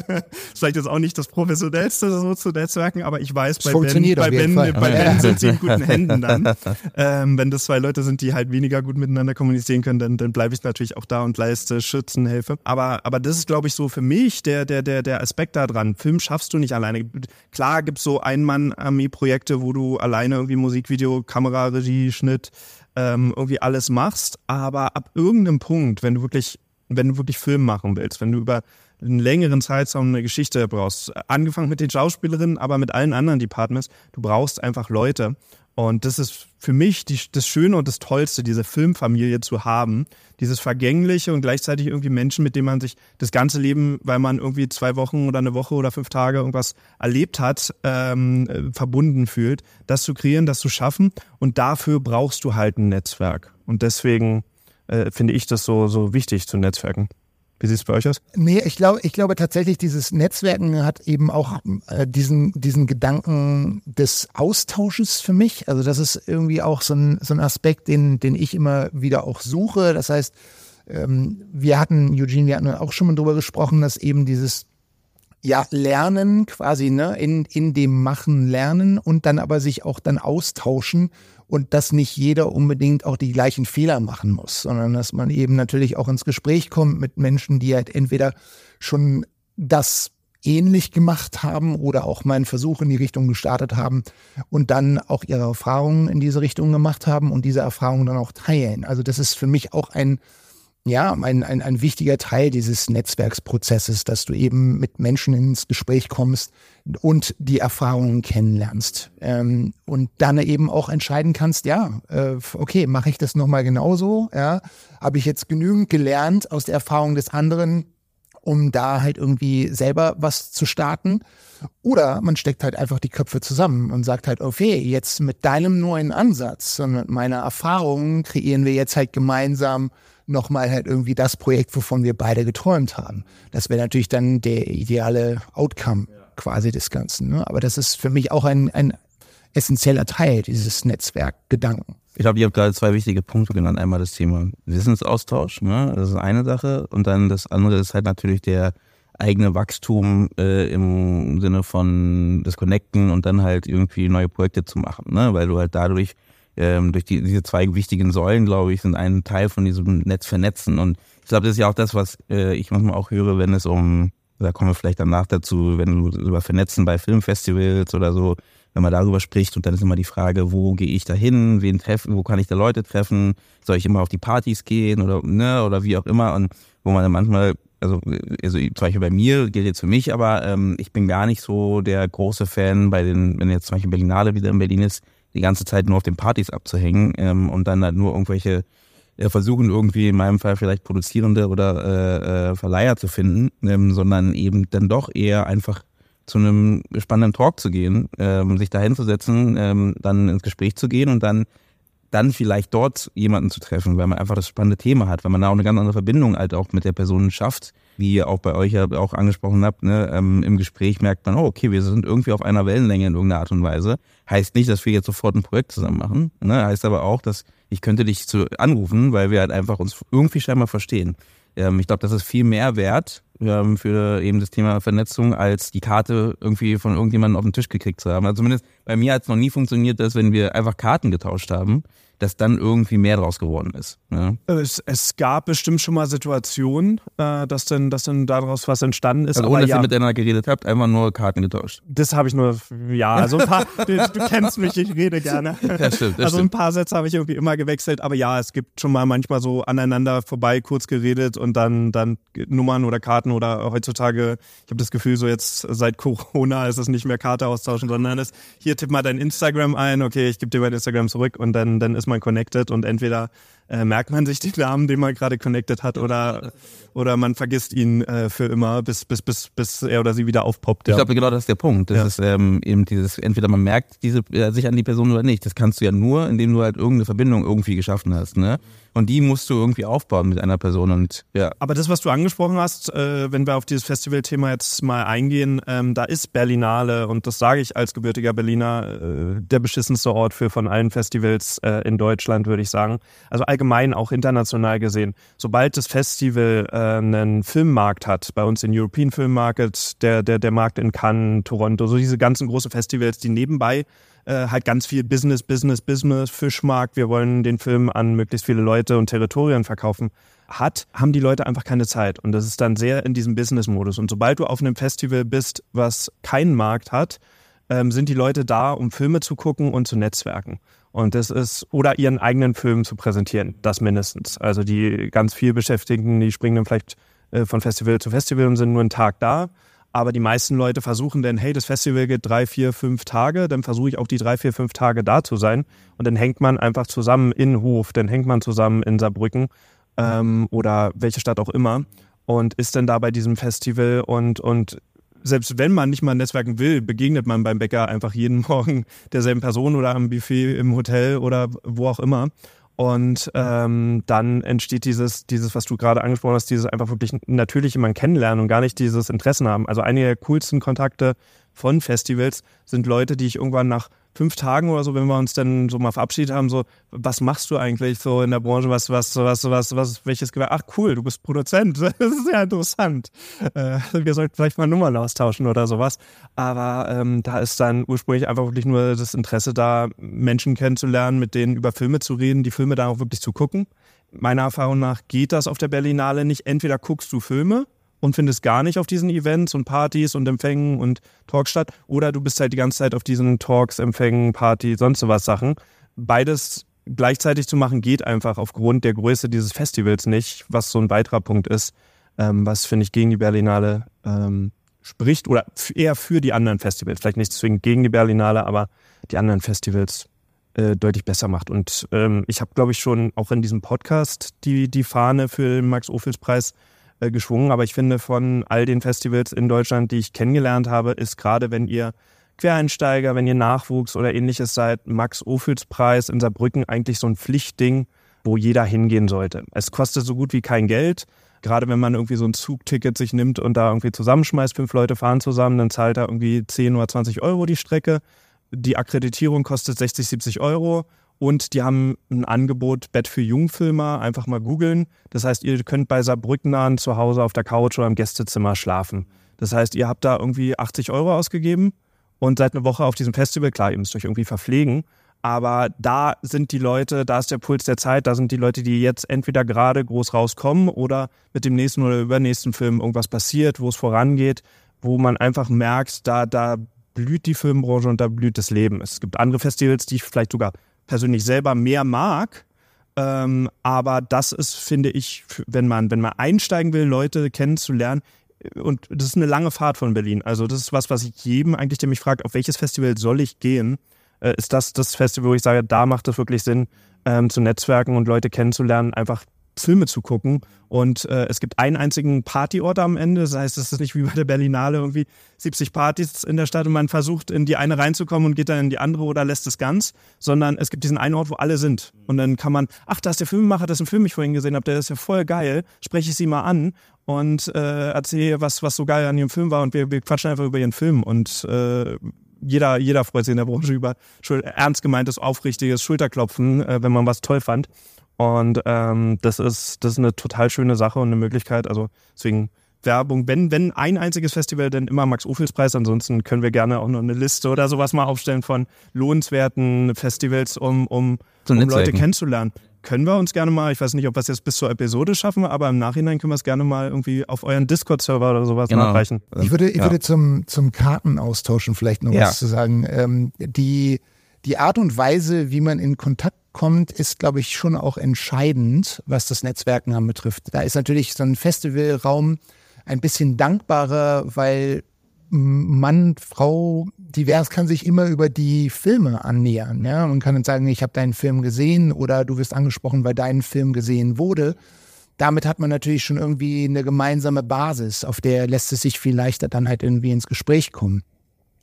Vielleicht ist auch nicht das professionellste so zu Netzwerken, aber ich weiß, bei Ben, bei, ben, bei Ben sind sie in guten Händen dann. Ähm, wenn das zwei Leute sind, die halt weniger gut miteinander kommunizieren können, dann, dann bleibe ich natürlich auch da und leiste Schützen, helfe. Aber, aber das ist, glaube ich, so für mich der, der, der, der Aspekt da dran. Film schaffst du nicht alleine. Klar gibt's so Ein-Mann-Armee-Projekte, wo du alleine irgendwie Musikvideo, Kamera, Regie Regie, Schnitt, ähm, irgendwie alles machst. Aber ab irgendeinem Punkt, wenn du wirklich, wenn du wirklich Film machen willst, wenn du über einen längeren Zeitraum eine Geschichte brauchst, angefangen mit den Schauspielerinnen, aber mit allen anderen Departments, du brauchst einfach Leute. Und das ist für mich die, das Schöne und das Tollste, diese Filmfamilie zu haben. Dieses Vergängliche und gleichzeitig irgendwie Menschen, mit denen man sich das ganze Leben, weil man irgendwie zwei Wochen oder eine Woche oder fünf Tage irgendwas erlebt hat, ähm, äh, verbunden fühlt. Das zu kreieren, das zu schaffen. Und dafür brauchst du halt ein Netzwerk. Und deswegen äh, finde ich das so, so wichtig zu Netzwerken. Wie sieht es bei euch aus? Nee, ich glaube, ich glaube tatsächlich, dieses Netzwerken hat eben auch äh, diesen, diesen Gedanken des Austausches für mich. Also das ist irgendwie auch so ein, so ein Aspekt, den, den ich immer wieder auch suche. Das heißt, ähm, wir hatten, Eugene, wir hatten auch schon mal drüber gesprochen, dass eben dieses ja, lernen quasi, ne, in, in dem Machen lernen und dann aber sich auch dann austauschen und dass nicht jeder unbedingt auch die gleichen Fehler machen muss, sondern dass man eben natürlich auch ins Gespräch kommt mit Menschen, die halt entweder schon das ähnlich gemacht haben oder auch mal einen Versuch in die Richtung gestartet haben und dann auch ihre Erfahrungen in diese Richtung gemacht haben und diese Erfahrungen dann auch teilen. Also das ist für mich auch ein ja, ein, ein, ein wichtiger Teil dieses Netzwerksprozesses, dass du eben mit Menschen ins Gespräch kommst und die Erfahrungen kennenlernst. Ähm, und dann eben auch entscheiden kannst, ja, äh, okay, mache ich das nochmal genauso? Ja, habe ich jetzt genügend gelernt aus der Erfahrung des anderen, um da halt irgendwie selber was zu starten? Oder man steckt halt einfach die Köpfe zusammen und sagt halt, okay, jetzt mit deinem neuen Ansatz und mit meiner Erfahrung kreieren wir jetzt halt gemeinsam nochmal halt irgendwie das Projekt, wovon wir beide geträumt haben. Das wäre natürlich dann der ideale Outcome quasi des Ganzen. Ne? Aber das ist für mich auch ein, ein essentieller Teil dieses Netzwerkgedanken. Ich glaube, ihr habt gerade zwei wichtige Punkte genannt. Einmal das Thema Wissensaustausch, ne? das ist eine Sache. Und dann das andere ist halt natürlich der eigene Wachstum äh, im Sinne von das Connecten und dann halt irgendwie neue Projekte zu machen, ne? weil du halt dadurch ähm, durch die, diese zwei wichtigen Säulen, glaube ich, sind ein Teil von diesem Netz vernetzen. Und ich glaube, das ist ja auch das, was äh, ich manchmal auch höre, wenn es um, da kommen wir vielleicht danach dazu, wenn du über Vernetzen bei Filmfestivals oder so, wenn man darüber spricht und dann ist immer die Frage, wo gehe ich da hin, wen treffen, wo kann ich da Leute treffen, soll ich immer auf die Partys gehen oder ne, oder wie auch immer? Und wo man dann manchmal also, also zum Beispiel bei mir gilt jetzt für mich, aber ähm, ich bin gar nicht so der große Fan bei den, wenn jetzt zum Beispiel Berlinale wieder in Berlin ist, die ganze Zeit nur auf den Partys abzuhängen ähm, und dann halt nur irgendwelche äh, versuchen irgendwie in meinem Fall vielleicht Produzierende oder äh, äh, Verleiher zu finden, ähm, sondern eben dann doch eher einfach zu einem spannenden Talk zu gehen, ähm, sich da hinzusetzen, ähm, dann ins Gespräch zu gehen und dann dann vielleicht dort jemanden zu treffen, weil man einfach das spannende Thema hat, weil man da auch eine ganz andere Verbindung halt auch mit der Person schafft, wie ihr auch bei euch ja auch angesprochen habt, ne, ähm, im Gespräch merkt man, oh, okay, wir sind irgendwie auf einer Wellenlänge in irgendeiner Art und Weise. Heißt nicht, dass wir jetzt sofort ein Projekt zusammen machen, ne, heißt aber auch, dass ich könnte dich zu anrufen, weil wir halt einfach uns irgendwie scheinbar verstehen. Ähm, ich glaube, das ist viel mehr wert ähm, für eben das Thema Vernetzung, als die Karte irgendwie von irgendjemandem auf den Tisch gekriegt zu haben. Also zumindest bei mir hat es noch nie funktioniert, dass wenn wir einfach Karten getauscht haben, dass dann irgendwie mehr draus geworden ist. Ja. Es, es, gab bestimmt schon mal Situationen, äh, dass, dann, dass dann daraus was entstanden ist. Also ohne, dass ja, ihr miteinander geredet habt, einfach nur Karten getauscht. Das habe ich nur, ja, also ein paar, du, du, kennst mich, ich rede gerne. Das stimmt, das also ein paar Sätze habe ich irgendwie immer gewechselt, aber ja, es gibt schon mal manchmal so aneinander vorbei kurz geredet und dann, dann Nummern oder Karten oder heutzutage, ich habe das Gefühl, so jetzt seit Corona ist es nicht mehr Karte austauschen, sondern es hier tipp mal dein Instagram ein, okay, ich gebe dir mein Instagram zurück und dann, dann ist man connected und entweder äh, merkt man sich den Namen, den man gerade connected hat, oder, oder man vergisst ihn äh, für immer, bis, bis, bis, bis er oder sie wieder aufpoppt. Ja. Ich glaube, genau das ist der Punkt. Das ja. ist ähm, eben dieses, entweder man merkt diese, äh, sich an die Person oder nicht. Das kannst du ja nur, indem du halt irgendeine Verbindung irgendwie geschaffen hast. Ne? Und die musst du irgendwie aufbauen mit einer Person und ja. Aber das, was du angesprochen hast, äh, wenn wir auf dieses Festivalthema jetzt mal eingehen, ähm, da ist Berlinale und das sage ich als gebürtiger Berliner, äh, der beschissenste Ort für von allen Festivals äh, in Deutschland, würde ich sagen. Also allgemein auch international gesehen. Sobald das Festival äh, einen Filmmarkt hat, bei uns den European Film Market, der, der, der Markt in Cannes, Toronto, so diese ganzen großen Festivals, die nebenbei äh, halt ganz viel Business, Business, Business, Fischmarkt, wir wollen den Film an möglichst viele Leute und Territorien verkaufen, hat, haben die Leute einfach keine Zeit. Und das ist dann sehr in diesem Business-Modus. Und sobald du auf einem Festival bist, was keinen Markt hat, ähm, sind die Leute da, um Filme zu gucken und zu netzwerken. Und das ist, oder ihren eigenen Film zu präsentieren, das mindestens. Also die ganz viel Beschäftigten, die springen dann vielleicht äh, von Festival zu Festival und sind nur einen Tag da. Aber die meisten Leute versuchen dann, hey, das Festival geht drei, vier, fünf Tage, dann versuche ich auch die drei, vier, fünf Tage da zu sein. Und dann hängt man einfach zusammen in Hof, dann hängt man zusammen in Saarbrücken ähm, oder welche Stadt auch immer und ist dann da bei diesem Festival und, und selbst wenn man nicht mal netzwerken will, begegnet man beim Bäcker einfach jeden Morgen derselben Person oder am Buffet im Hotel oder wo auch immer. Und ähm, dann entsteht dieses, dieses, was du gerade angesprochen hast, dieses einfach wirklich natürlich jemanden kennenlernen und gar nicht dieses Interessen haben. Also einige der coolsten Kontakte von Festivals sind Leute, die ich irgendwann nach fünf Tagen oder so, wenn wir uns dann so mal verabschiedet haben, so, was machst du eigentlich so in der Branche, was, was, was, was, was, welches Gewerbe? Ach cool, du bist Produzent, das ist ja interessant. Äh, wir sollten vielleicht mal Nummern austauschen oder sowas. Aber ähm, da ist dann ursprünglich einfach wirklich nur das Interesse da, Menschen kennenzulernen, mit denen über Filme zu reden, die Filme da auch wirklich zu gucken. Meiner Erfahrung nach geht das auf der Berlinale nicht. Entweder guckst du Filme und findest gar nicht auf diesen Events und Partys und Empfängen und Talks statt. Oder du bist halt die ganze Zeit auf diesen Talks, Empfängen, Party, sonst sowas Sachen. Beides gleichzeitig zu machen geht einfach aufgrund der Größe dieses Festivals nicht, was so ein weiterer Punkt ist, ähm, was finde ich gegen die Berlinale ähm, spricht oder eher für die anderen Festivals. Vielleicht nicht zwingend gegen die Berlinale, aber die anderen Festivals äh, deutlich besser macht. Und ähm, ich habe, glaube ich, schon auch in diesem Podcast die, die Fahne für den Max-Ophüls-Preis äh, geschwungen. Aber ich finde, von all den Festivals in Deutschland, die ich kennengelernt habe, ist gerade, wenn ihr Quereinsteiger, wenn ihr Nachwuchs oder ähnliches seid, Max Ophüls Preis in Saarbrücken eigentlich so ein Pflichtding, wo jeder hingehen sollte. Es kostet so gut wie kein Geld. Gerade wenn man irgendwie so ein Zugticket sich nimmt und da irgendwie zusammenschmeißt, fünf Leute fahren zusammen, dann zahlt er irgendwie 10 oder 20 Euro die Strecke. Die Akkreditierung kostet 60, 70 Euro. Und die haben ein Angebot Bett für Jungfilmer, einfach mal googeln. Das heißt, ihr könnt bei Saarbrücknern zu Hause auf der Couch oder im Gästezimmer schlafen. Das heißt, ihr habt da irgendwie 80 Euro ausgegeben und seid eine Woche auf diesem Festival. Klar, ihr müsst euch irgendwie verpflegen. Aber da sind die Leute, da ist der Puls der Zeit, da sind die Leute, die jetzt entweder gerade groß rauskommen oder mit dem nächsten oder übernächsten Film irgendwas passiert, wo es vorangeht, wo man einfach merkt, da, da blüht die Filmbranche und da blüht das Leben. Es gibt andere Festivals, die vielleicht sogar persönlich selber mehr mag. Ähm, aber das ist, finde ich, wenn man, wenn man einsteigen will, Leute kennenzulernen, äh, und das ist eine lange Fahrt von Berlin. Also das ist was, was ich jedem eigentlich, der mich fragt, auf welches Festival soll ich gehen, äh, ist das das Festival, wo ich sage, da macht es wirklich Sinn, ähm, zu netzwerken und Leute kennenzulernen, einfach Filme zu gucken. Und äh, es gibt einen einzigen Partyort am Ende. Das heißt, es ist nicht wie bei der Berlinale irgendwie 70 Partys in der Stadt und man versucht in die eine reinzukommen und geht dann in die andere oder lässt es ganz, sondern es gibt diesen einen Ort, wo alle sind. Und dann kann man, ach, da ist der Filmemacher, das ist ein Film, den ich vorhin gesehen habe, der ist ja voll geil, spreche ich sie mal an und äh, erzähle, was, was so geil an ihrem Film war und wir, wir quatschen einfach über ihren Film und äh, jeder, jeder freut sich in der Branche über ernst gemeintes, aufrichtiges Schulterklopfen, äh, wenn man was toll fand. Und ähm, das ist das ist eine total schöne Sache und eine Möglichkeit. Also deswegen Werbung, wenn, wenn ein einziges Festival, dann immer Max-Ophüls-Preis. Ansonsten können wir gerne auch noch eine Liste oder sowas mal aufstellen von lohnenswerten Festivals, um, um, um Leute kennenzulernen. Können wir uns gerne mal, ich weiß nicht, ob wir es jetzt bis zur Episode schaffen, aber im Nachhinein können wir es gerne mal irgendwie auf euren Discord-Server oder sowas genau. nachreichen. Ich würde, ich ja. würde zum, zum Kartenaustauschen vielleicht noch ja. was zu sagen. Ähm, die, die Art und Weise, wie man in Kontakt kommt, ist, glaube ich, schon auch entscheidend, was das Netzwerken anbetrifft. Da ist natürlich so ein Festivalraum, ein bisschen dankbarer, weil Mann, Frau, divers kann sich immer über die Filme annähern. Ja? Man kann dann sagen, ich habe deinen Film gesehen oder du wirst angesprochen, weil dein Film gesehen wurde. Damit hat man natürlich schon irgendwie eine gemeinsame Basis, auf der lässt es sich viel leichter dann halt irgendwie ins Gespräch kommen.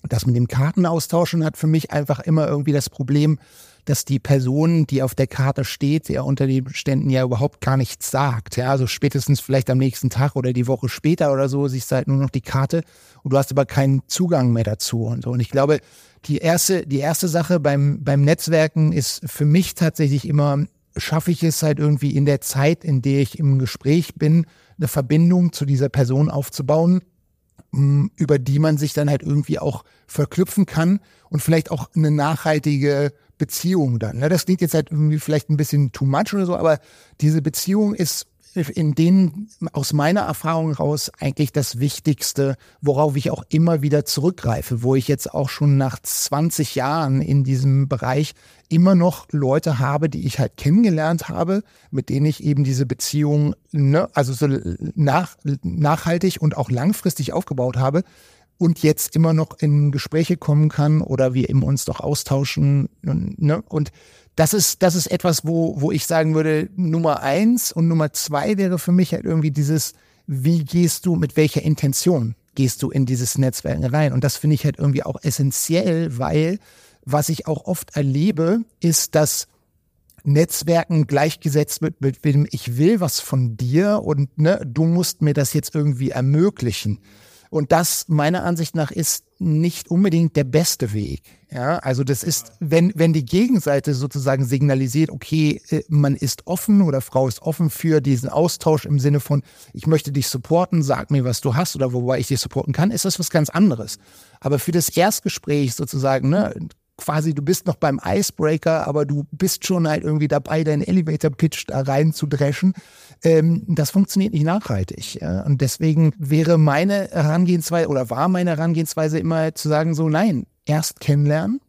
Das mit dem Kartenaustauschen hat für mich einfach immer irgendwie das Problem, dass die Person, die auf der Karte steht, ja unter den Ständen ja überhaupt gar nichts sagt. Ja, also spätestens vielleicht am nächsten Tag oder die Woche später oder so siehst du halt nur noch die Karte und du hast aber keinen Zugang mehr dazu und so. Und ich glaube, die erste, die erste Sache beim, beim Netzwerken ist für mich tatsächlich immer, schaffe ich es halt irgendwie in der Zeit, in der ich im Gespräch bin, eine Verbindung zu dieser Person aufzubauen, über die man sich dann halt irgendwie auch verknüpfen kann und vielleicht auch eine nachhaltige Beziehung dann. Ne? Das klingt jetzt halt irgendwie vielleicht ein bisschen too much oder so, aber diese Beziehung ist in denen aus meiner Erfahrung raus eigentlich das Wichtigste, worauf ich auch immer wieder zurückgreife, wo ich jetzt auch schon nach 20 Jahren in diesem Bereich immer noch Leute habe, die ich halt kennengelernt habe, mit denen ich eben diese Beziehung, ne, also so nach, nachhaltig und auch langfristig aufgebaut habe und jetzt immer noch in Gespräche kommen kann oder wir eben uns doch austauschen. Ne? Und das ist, das ist etwas, wo, wo ich sagen würde, Nummer eins und Nummer zwei wäre für mich halt irgendwie dieses, wie gehst du, mit welcher Intention gehst du in dieses Netzwerk rein? Und das finde ich halt irgendwie auch essentiell, weil was ich auch oft erlebe, ist, dass Netzwerken gleichgesetzt wird mit dem ich will was von dir und ne, du musst mir das jetzt irgendwie ermöglichen. Und das meiner Ansicht nach ist nicht unbedingt der beste Weg. Ja, also das ist, wenn, wenn die Gegenseite sozusagen signalisiert, okay, äh, man ist offen oder Frau ist offen für diesen Austausch im Sinne von, ich möchte dich supporten, sag mir, was du hast oder wobei ich dich supporten kann, ist das was ganz anderes. Aber für das Erstgespräch sozusagen, ne, quasi, du bist noch beim Icebreaker, aber du bist schon halt irgendwie dabei, deinen Elevator-Pitch da rein zu dreschen. Ähm, das funktioniert nicht nachhaltig. Und deswegen wäre meine Herangehensweise oder war meine Herangehensweise immer zu sagen, so nein, erst kennenlernen.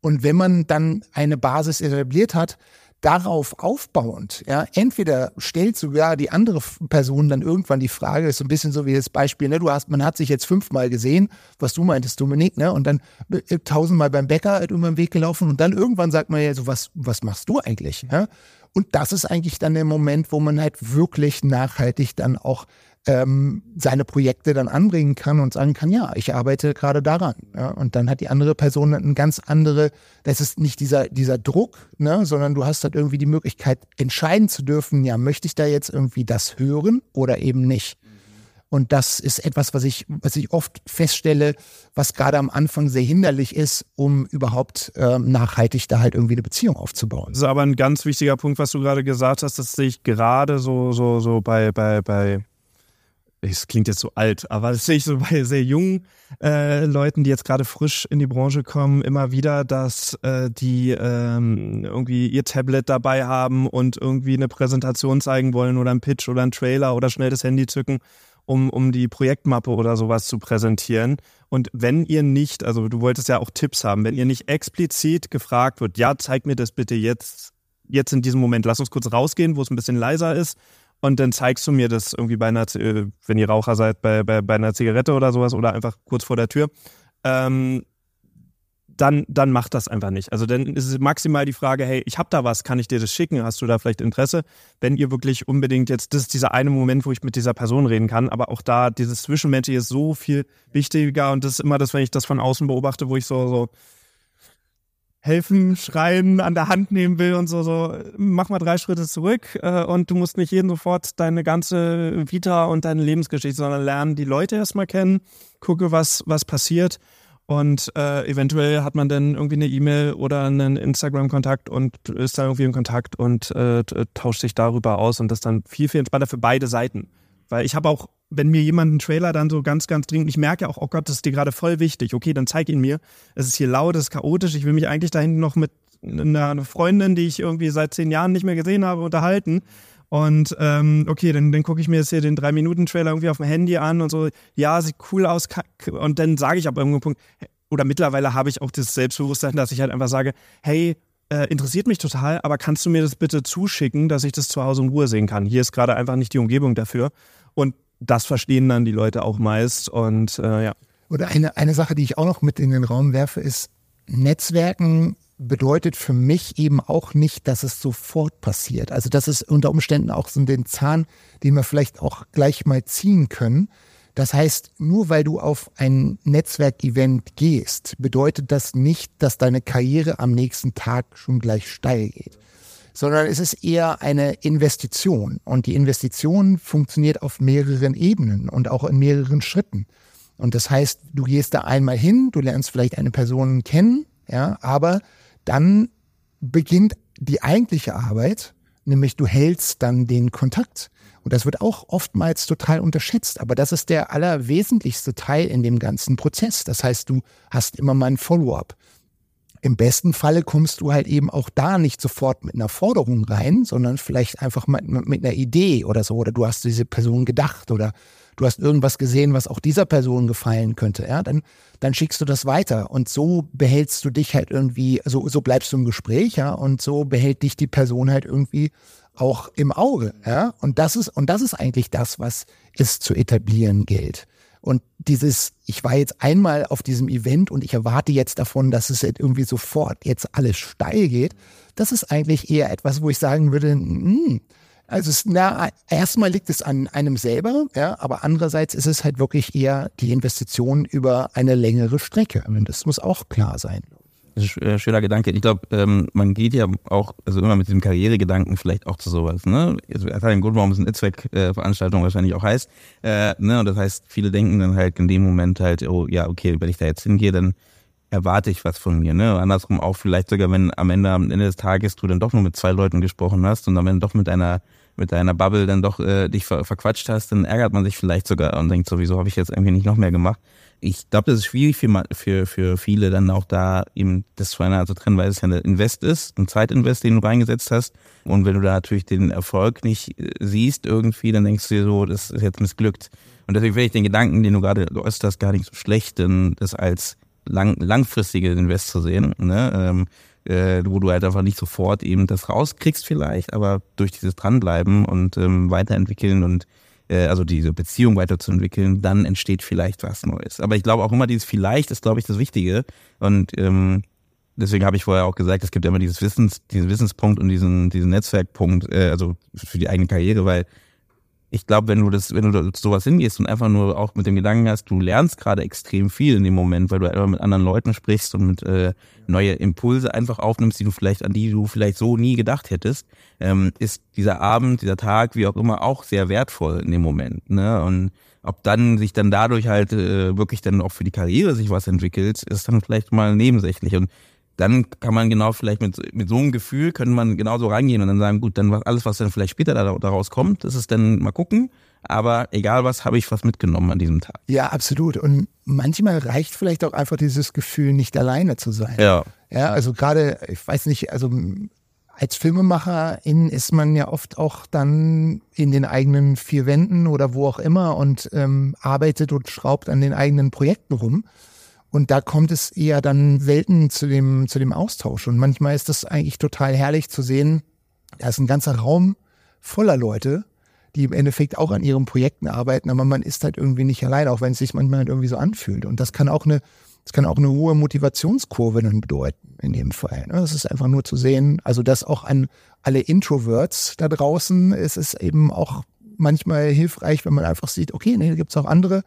Und wenn man dann eine Basis etabliert hat, darauf aufbauend, ja, entweder stellt sogar die andere Person dann irgendwann die Frage, ist so ein bisschen so wie das Beispiel, ne, du hast, man hat sich jetzt fünfmal gesehen, was du meintest, Dominik, ne, und dann äh, tausendmal beim Bäcker halt über den Weg gelaufen und dann irgendwann sagt man ja so, was, was machst du eigentlich, ja? Und das ist eigentlich dann der Moment, wo man halt wirklich nachhaltig dann auch ähm, seine Projekte dann anbringen kann und sagen kann, ja, ich arbeite gerade daran. Ja? Und dann hat die andere Person eine ganz andere, das ist nicht dieser, dieser Druck, ne? sondern du hast halt irgendwie die Möglichkeit, entscheiden zu dürfen, ja, möchte ich da jetzt irgendwie das hören oder eben nicht. Und das ist etwas, was ich, was ich oft feststelle, was gerade am Anfang sehr hinderlich ist, um überhaupt ähm, nachhaltig da halt irgendwie eine Beziehung aufzubauen. Das ist aber ein ganz wichtiger Punkt, was du gerade gesagt hast, dass sich gerade so, so, so bei, bei, bei es klingt jetzt so alt, aber das sehe ich so bei sehr jungen äh, Leuten, die jetzt gerade frisch in die Branche kommen, immer wieder, dass äh, die ähm, irgendwie ihr Tablet dabei haben und irgendwie eine Präsentation zeigen wollen oder einen Pitch oder einen Trailer oder schnell das Handy zücken, um, um die Projektmappe oder sowas zu präsentieren. Und wenn ihr nicht, also du wolltest ja auch Tipps haben, wenn ihr nicht explizit gefragt wird, ja, zeig mir das bitte jetzt, jetzt in diesem Moment, lass uns kurz rausgehen, wo es ein bisschen leiser ist und dann zeigst du mir das irgendwie bei einer, äh, wenn ihr Raucher seid, bei, bei, bei einer Zigarette oder sowas oder einfach kurz vor der Tür, ähm, dann, dann macht das einfach nicht. Also dann ist es maximal die Frage, hey, ich habe da was, kann ich dir das schicken? Hast du da vielleicht Interesse? Wenn ihr wirklich unbedingt jetzt, das ist dieser eine Moment, wo ich mit dieser Person reden kann, aber auch da, dieses Zwischenmenschliche ist so viel wichtiger und das ist immer das, wenn ich das von außen beobachte, wo ich so, so helfen, schreien, an der Hand nehmen will und so, so, mach mal drei Schritte zurück äh, und du musst nicht jeden sofort deine ganze Vita und deine Lebensgeschichte, sondern lernen die Leute erstmal kennen, gucke, was, was passiert Und äh, eventuell hat man dann irgendwie eine E-Mail oder einen Instagram-Kontakt und ist dann irgendwie in Kontakt und äh, tauscht sich darüber aus und das dann viel, viel entspannter für beide Seiten. Weil ich habe auch, wenn mir jemand einen Trailer dann so ganz, ganz dringend, ich merke auch, oh Gott, das ist dir gerade voll wichtig. Okay, dann zeig ihn mir. Es ist hier laut, es ist chaotisch. Ich will mich eigentlich da hinten noch mit einer Freundin, die ich irgendwie seit zehn Jahren nicht mehr gesehen habe, unterhalten. Und ähm, okay, dann, dann gucke ich mir jetzt hier den drei minuten trailer irgendwie auf dem Handy an und so, ja, sieht cool aus. Und dann sage ich ab irgendeinem Punkt, oder mittlerweile habe ich auch das Selbstbewusstsein, dass ich halt einfach sage, hey, äh, interessiert mich total, aber kannst du mir das bitte zuschicken, dass ich das zu Hause in Ruhe sehen kann? Hier ist gerade einfach nicht die Umgebung dafür. Und das verstehen dann die Leute auch meist. Und äh, ja. Oder eine, eine Sache, die ich auch noch mit in den Raum werfe, ist, Netzwerken bedeutet für mich eben auch nicht, dass es sofort passiert. Also das ist unter Umständen auch so den Zahn, den wir vielleicht auch gleich mal ziehen können. Das heißt, nur weil du auf ein Netzwerkevent gehst, bedeutet das nicht, dass deine Karriere am nächsten Tag schon gleich steil geht, sondern es ist eher eine Investition. Und die Investition funktioniert auf mehreren Ebenen und auch in mehreren Schritten. Und das heißt, du gehst da einmal hin, du lernst vielleicht eine Person kennen, ja, aber dann beginnt die eigentliche Arbeit, nämlich du hältst dann den Kontakt. Und das wird auch oftmals total unterschätzt, aber das ist der allerwesentlichste Teil in dem ganzen Prozess. Das heißt, du hast immer mal ein Follow-up. Im besten Falle kommst du halt eben auch da nicht sofort mit einer Forderung rein, sondern vielleicht einfach mit, mit einer Idee oder so. Oder du hast diese Person gedacht oder du hast irgendwas gesehen, was auch dieser Person gefallen könnte, ja, dann, dann schickst du das weiter und so behältst du dich halt irgendwie, so, so bleibst du im Gespräch, ja, und so behält dich die Person halt irgendwie auch im Auge, ja, und das ist, und das ist eigentlich das, was es zu etablieren gilt. Und dieses, ich war jetzt einmal auf diesem Event und ich erwarte jetzt davon, dass es halt irgendwie sofort jetzt alles steil geht, das ist eigentlich eher etwas, wo ich sagen würde, mh, hm, also es, na, erstmal liegt es an einem selber, ja, aber andererseits ist es halt wirklich eher die Investition über eine längere Strecke. Das muss auch klar sein. Äh, schöner Gedanke. Ich glaube, ähm, man geht ja auch, also immer mit dem Karrieregedanken vielleicht auch zu sowas. Ne? Also, das hat einen Grund, warum es eine Netzwerkveranstaltung wahrscheinlich auch heißt. Äh, ne? Und das heißt, viele denken dann halt in dem Moment halt, oh ja, okay, wenn ich da jetzt hingehe, dann erwarte ich was von mir. Ne? Andersrum auch vielleicht sogar, wenn am Ende, am Ende des Tages du dann doch nur mit zwei Leuten gesprochen hast und am Ende doch mit einer mit deiner Bubble dann doch äh, dich ver verquatscht hast, dann ärgert man sich vielleicht sogar und denkt, sowieso habe ich jetzt irgendwie nicht noch mehr gemacht. Ich glaube, das ist schwierig für, für, für viele dann auch da eben das voneinander zu trennen, weil es ja ein Invest ist, ein Zeitinvest, den du reingesetzt hast. Und wenn du da natürlich den Erfolg nicht äh, siehst irgendwie, dann denkst du dir so, das ist jetzt missglückt. Und deswegen finde ich den Gedanken, den du gerade äußerst, gar nicht so schlecht, denn das als lang, langfristige Invest zu sehen. Ne? Ähm, äh, wo du halt einfach nicht sofort eben das rauskriegst vielleicht, aber durch dieses Dranbleiben und ähm, weiterentwickeln und also diese Beziehung weiterzuentwickeln, dann entsteht vielleicht was Neues. Aber ich glaube auch immer, dieses vielleicht ist, glaube ich, das Wichtige. Und ähm, deswegen habe ich vorher auch gesagt, es gibt immer dieses Wissens, diesen Wissenspunkt und diesen, diesen Netzwerkpunkt, äh, also für die eigene Karriere, weil ich glaube, wenn du das, wenn du sowas hingehst und einfach nur auch mit dem Gedanken hast, du lernst gerade extrem viel in dem Moment, weil du einfach mit anderen Leuten sprichst und mit äh, neue Impulse einfach aufnimmst, die du vielleicht, an die du vielleicht so nie gedacht hättest, ähm, ist dieser Abend, dieser Tag, wie auch immer, auch sehr wertvoll in dem Moment. Ne? Und ob dann sich dann dadurch halt äh, wirklich dann auch für die Karriere sich was entwickelt, ist dann vielleicht mal nebensächlich. Und dann kann man genau vielleicht mit, mit so einem Gefühl, können man genauso reingehen und dann sagen, gut, dann alles, was dann vielleicht später daraus kommt, das ist dann mal gucken. Aber egal was, habe ich was mitgenommen an diesem Tag. Ja, absolut. Und manchmal reicht vielleicht auch einfach dieses Gefühl, nicht alleine zu sein. Ja. Ja, also gerade, ich weiß nicht, also als Filmemacherin ist man ja oft auch dann in den eigenen vier Wänden oder wo auch immer und ähm, arbeitet und schraubt an den eigenen Projekten rum. Und da kommt es eher dann selten zu dem, zu dem Austausch. Und manchmal ist das eigentlich total herrlich zu sehen, da ist ein ganzer Raum voller Leute, die im Endeffekt auch an ihren Projekten arbeiten, aber man ist halt irgendwie nicht allein, auch wenn es sich manchmal halt irgendwie so anfühlt. Und das kann auch eine, das kann auch eine hohe Motivationskurve dann bedeuten, in dem Fall. Ne? Das ist einfach nur zu sehen, also dass auch an alle Introverts da draußen ist es eben auch manchmal hilfreich, wenn man einfach sieht, okay, nee, da gibt's auch andere,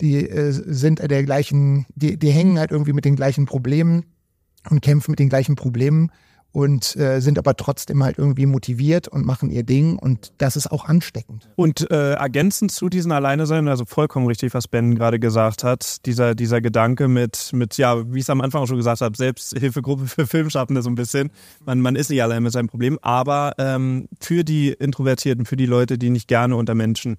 die äh, sind der gleichen, die, die hängen halt irgendwie mit den gleichen Problemen und kämpfen mit den gleichen Problemen. und äh, sind aber trotzdem halt irgendwie motiviert und machen ihr Ding und das ist auch ansteckend. Und äh, ergänzend zu diesen Alleine sein, also vollkommen richtig, was Ben gerade gesagt hat, dieser, dieser Gedanke mit, mit, ja, wie ich es am Anfang auch schon gesagt habe, Selbsthilfegruppe für Filmschaffende so ein bisschen. Man, man ist nicht allein mit seinem Problem, aber ähm, für die Introvertierten, für die Leute, die nicht gerne unter Menschen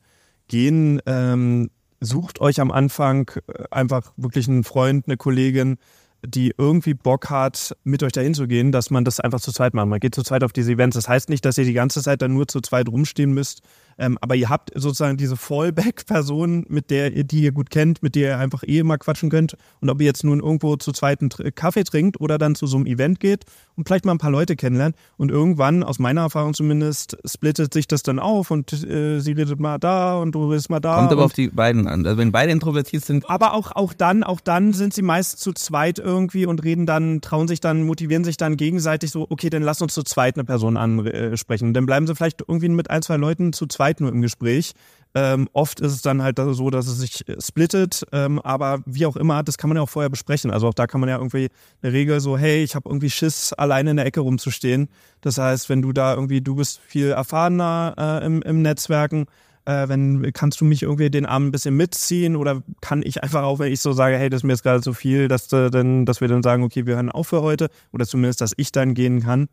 gehen, ähm, sucht euch am Anfang äh, einfach wirklich einen Freund, eine Kollegin, die irgendwie Bock hat, mit euch dahin zu gehen, dass man das einfach zu zweit macht. Man geht zu zweit auf diese Events. Das heißt nicht, dass ihr die ganze Zeit dann nur zu zweit rumstehen müsst, ähm, aber ihr habt sozusagen diese Fallback-Person, mit der ihr, die ihr gut kennt, mit der ihr einfach eh mal quatschen könnt. Und ob ihr jetzt nun irgendwo zu zweiten Kaffee trinkt oder dann zu so einem Event geht und vielleicht mal ein paar Leute kennenlernt. Und irgendwann, aus meiner Erfahrung zumindest, splittet sich das dann auf und äh, sie redet mal da und du redest mal da. Kommt aber auf die beiden an. Also wenn beide introvertiert sind. Aber auch, auch dann, auch dann sind sie meist zu zweit irgendwie und reden dann, trauen sich dann, motivieren sich dann gegenseitig so, okay, dann lass uns zu zweit eine Person ansprechen. Dann bleiben sie vielleicht irgendwie mit ein, zwei Leuten zu zweit zweit nur im Gespräch. Ähm, oft ist es dann halt so, dass es sich äh, splittet, ähm, aber wie auch immer, das kann man ja auch vorher besprechen. Also auch da kann man ja irgendwie eine Regel so, hey, ich habe irgendwie Schiss, alleine in der Ecke rumzustehen. Das heißt, wenn du da irgendwie, du bist viel erfahrener äh, im, im Netzwerken, äh, wenn kannst du mich irgendwie den Arm ein bisschen mitziehen oder kann ich einfach auch, wenn ich so sage, hey, das ist mir jetzt gerade zu viel, dass, äh, dann, dass wir dann sagen, okay, wir hören auf für heute oder zumindest, dass ich dann gehen kann.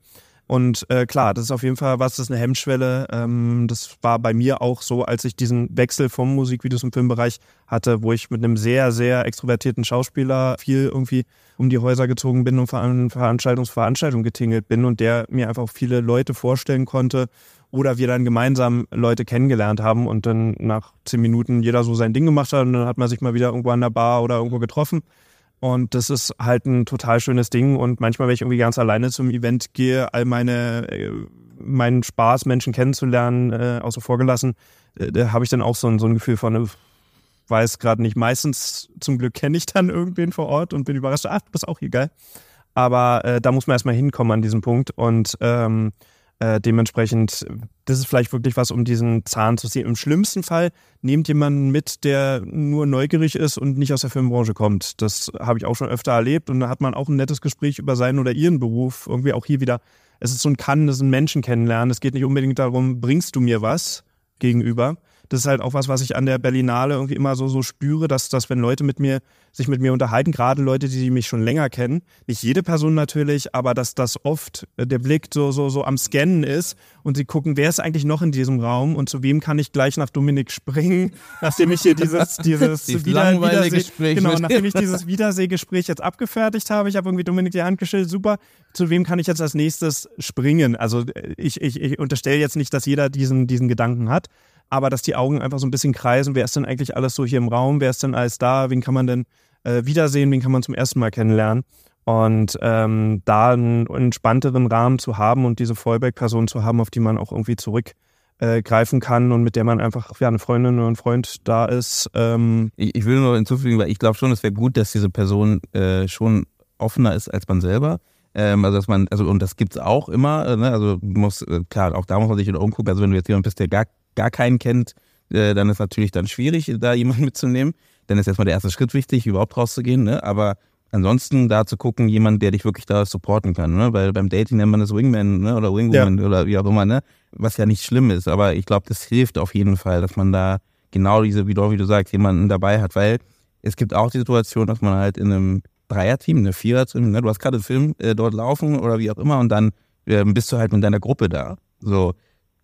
Und äh, klar, das ist auf jeden Fall was, das ist eine Hemmschwelle. Ähm, das war bei mir auch so, als ich diesen Wechsel vom Musikvideos im Filmbereich hatte, wo ich mit einem sehr, sehr extrovertierten Schauspieler viel irgendwie um die Häuser gezogen bin und von Veranstaltung zu Veranstaltung getingelt bin und der mir einfach viele Leute vorstellen konnte oder wir dann gemeinsam Leute kennengelernt haben und dann nach zehn Minuten jeder so sein Ding gemacht hat und dann hat man sich mal wieder irgendwo an der Bar oder irgendwo getroffen. Und das ist halt ein total schönes Ding. Und manchmal, wenn ich irgendwie ganz alleine zum Event gehe, all meine, äh, meinen Spaß, Menschen kennenzulernen, äh, außer vorgelassen, äh, da habe ich dann auch so ein, so ein Gefühl von, äh, weiß gerade nicht. Meistens zum Glück kenne ich dann irgendwen vor Ort und bin überrascht, ach, du bist auch hier geil. Aber äh, da muss man erstmal hinkommen an diesem Punkt. Und ähm, äh, dementsprechend, das ist vielleicht wirklich was, um diesen Zahn zu sehen. Im schlimmsten Fall nehmt jemanden mit, der nur neugierig ist und nicht aus der Filmbranche kommt. Das habe ich auch schon öfter erlebt und da hat man auch ein nettes Gespräch über seinen oder ihren Beruf. Irgendwie auch hier wieder, es ist so ein Kann, es ist ein Menschen kennenlernen. Es geht nicht unbedingt darum, bringst du mir was gegenüber, das ist halt auch was, was ich an der Berlinale irgendwie immer so, so spüre, dass, dass wenn Leute mit mir, sich mit mir unterhalten, gerade Leute, die mich schon länger kennen, nicht jede Person natürlich, aber dass das oft äh, der Blick so, so, so am Scannen ist und sie gucken, wer ist eigentlich noch in diesem Raum und zu wem kann ich gleich nach Dominik springen, nachdem ich hier dieses, dieses Wieder, Wiederseh, genau, nachdem ich dieses Wiedersehgespräch jetzt abgefertigt habe, ich habe irgendwie Dominik die Hand gestellt, super, zu wem kann ich jetzt als nächstes springen? Also äh, ich, ich, ich unterstelle jetzt nicht, dass jeder diesen, diesen Gedanken hat, aber dass die Augen einfach so ein bisschen kreisen, wer ist denn eigentlich alles so hier im Raum, wer ist denn alles da, wen kann man denn äh, wiedersehen, wen kann man zum ersten Mal kennenlernen. Und ähm, da einen entspannteren Rahmen zu haben und diese Fallback-Person zu haben, auf die man auch irgendwie zurückgreifen äh, kann und mit der man einfach ja, eine Freundin oder ein Freund da ist. Ähm. Ich, ich will nur hinzufügen, weil ich glaube schon, es wäre gut, dass diese Person äh, schon offener ist als man selber. Ähm, also dass man, also und das gibt's auch immer, äh, ne? Also du musst, äh, klar, auch da muss man sich wieder umgucken. Also wenn du jetzt jemand bist, der gar gar keinen kennt, äh, dann ist natürlich dann schwierig, da jemanden mitzunehmen. Dann ist erstmal der erste Schritt wichtig, überhaupt rauszugehen. Ne? Aber ansonsten da zu gucken, jemand, der dich wirklich da supporten kann. Ne? Weil beim Dating nennt man das Wingman ne? oder Wingwoman ja. oder wie auch immer, ne? was ja nicht schlimm ist. Aber ich glaube, das hilft auf jeden Fall, dass man da genau diese, wie du, wie du sagst, jemanden dabei hat. Weil es gibt auch die Situation, dass man halt in einem Dreierteam, eine Viererteam, ne? du hast gerade einen Film äh, dort laufen oder wie auch immer und dann äh, bist du halt mit deiner Gruppe da. So,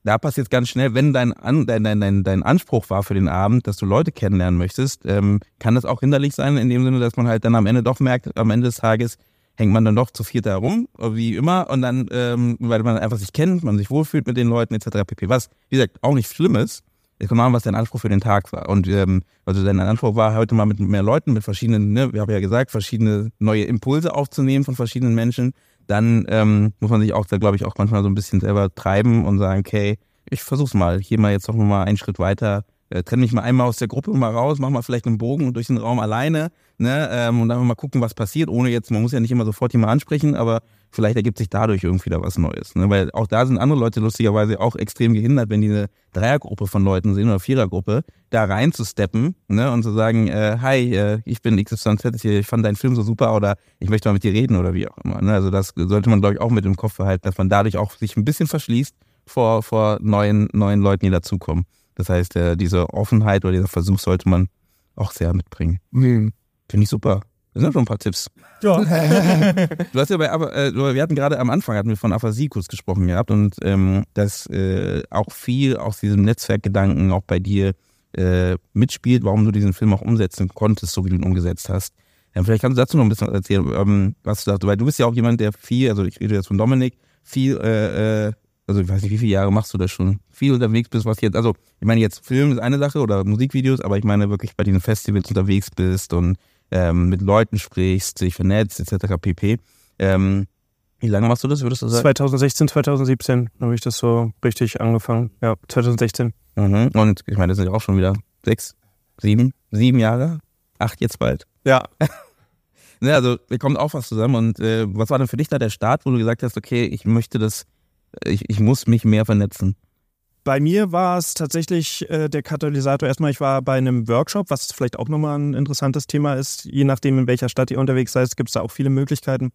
da passiert ganz schnell, wenn dein, An, dein, dein, dein Anspruch war für den Abend, dass du Leute kennenlernen möchtest, ähm, kann das auch hinderlich sein, in dem Sinne, dass man halt dann am Ende doch merkt, am Ende des Tages hängt man dann doch zu viert herum, wie immer, und dann, ähm, weil man einfach sich kennt, man sich wohlfühlt mit den Leuten etc. pp. Was, wie gesagt, auch nicht schlimm ist. Es kommt an, was dein Anspruch für den Tag war. Und ähm, also dein Anspruch war, heute mal mit mehr Leuten, mit verschiedenen, ne, wir haben ja gesagt, verschiedene neue Impulse aufzunehmen von verschiedenen Menschen dann ähm, muss man sich auch, da glaube ich, auch manchmal so ein bisschen selber treiben und sagen, okay, ich versuch's mal, hier mal jetzt noch mal einen Schritt weiter, äh, trenne mich mal einmal aus der Gruppe mal raus, mach mal vielleicht einen Bogen durch den Raum alleine, ne, ähm, und dann mal gucken, was passiert, ohne jetzt, man muss ja nicht immer sofort jemand ansprechen, aber vielleicht ergibt sich dadurch irgendwie da was Neues. Ne? Weil auch da sind andere Leute lustigerweise auch extrem gehindert, wenn die eine Dreiergruppe von Leuten sehen oder Vierergruppe, da reinzusteppen ne? und zu sagen, äh, hi, äh, ich bin XYZ, ich fand deinen Film so super oder ich möchte mal mit dir reden oder wie auch immer. Ne? Also das sollte man, glaube ich, auch mit im Kopf behalten, dass man dadurch auch sich ein bisschen verschließt vor, vor neuen, neuen Leuten, die dazukommen. Das heißt, äh, diese Offenheit oder dieser Versuch sollte man auch sehr mitbringen. Mhm. Finde ich super. Das sind schon ein paar Tipps. Ja. du hast ja bei, äh, wir hatten gerade am Anfang hatten wir von Aphasie kurz gesprochen gehabt und ähm, dass äh, auch viel aus diesem Netzwerkgedanken auch bei dir äh, mitspielt, warum du diesen Film auch umsetzen konntest, so wie du ihn umgesetzt hast. Ja, vielleicht kannst du dazu noch ein bisschen erzählen, ähm, was du sagst, weil du bist ja auch jemand, der viel, also ich rede jetzt von Dominik, viel äh, äh, also ich weiß nicht, wie viele Jahre machst du das schon? Viel unterwegs bist, was jetzt, also ich meine jetzt Film ist eine Sache oder Musikvideos, aber ich meine wirklich bei diesen Festivals unterwegs bist und ähm, mit Leuten sprichst, dich vernetzt, etc. pp. Ähm, wie lange machst du das, würdest du sagen? 2016, 2017 habe ich das so richtig angefangen. Ja, 2016. Mhm. Und ich meine, das sind ja auch schon wieder sechs, sieben, sieben Jahre, acht jetzt bald. Ja. ne, also wir kommen auch was zusammen. Und äh, was war denn für dich da der Start, wo du gesagt hast, okay, ich möchte das ich, ich muss mich mehr vernetzen. Bei mir war es tatsächlich äh, der Katalysator. Erstmal, ich war bei einem Workshop, was vielleicht auch nochmal ein interessantes Thema ist. Je nachdem, in welcher Stadt ihr unterwegs seid, gibt es da auch viele Möglichkeiten.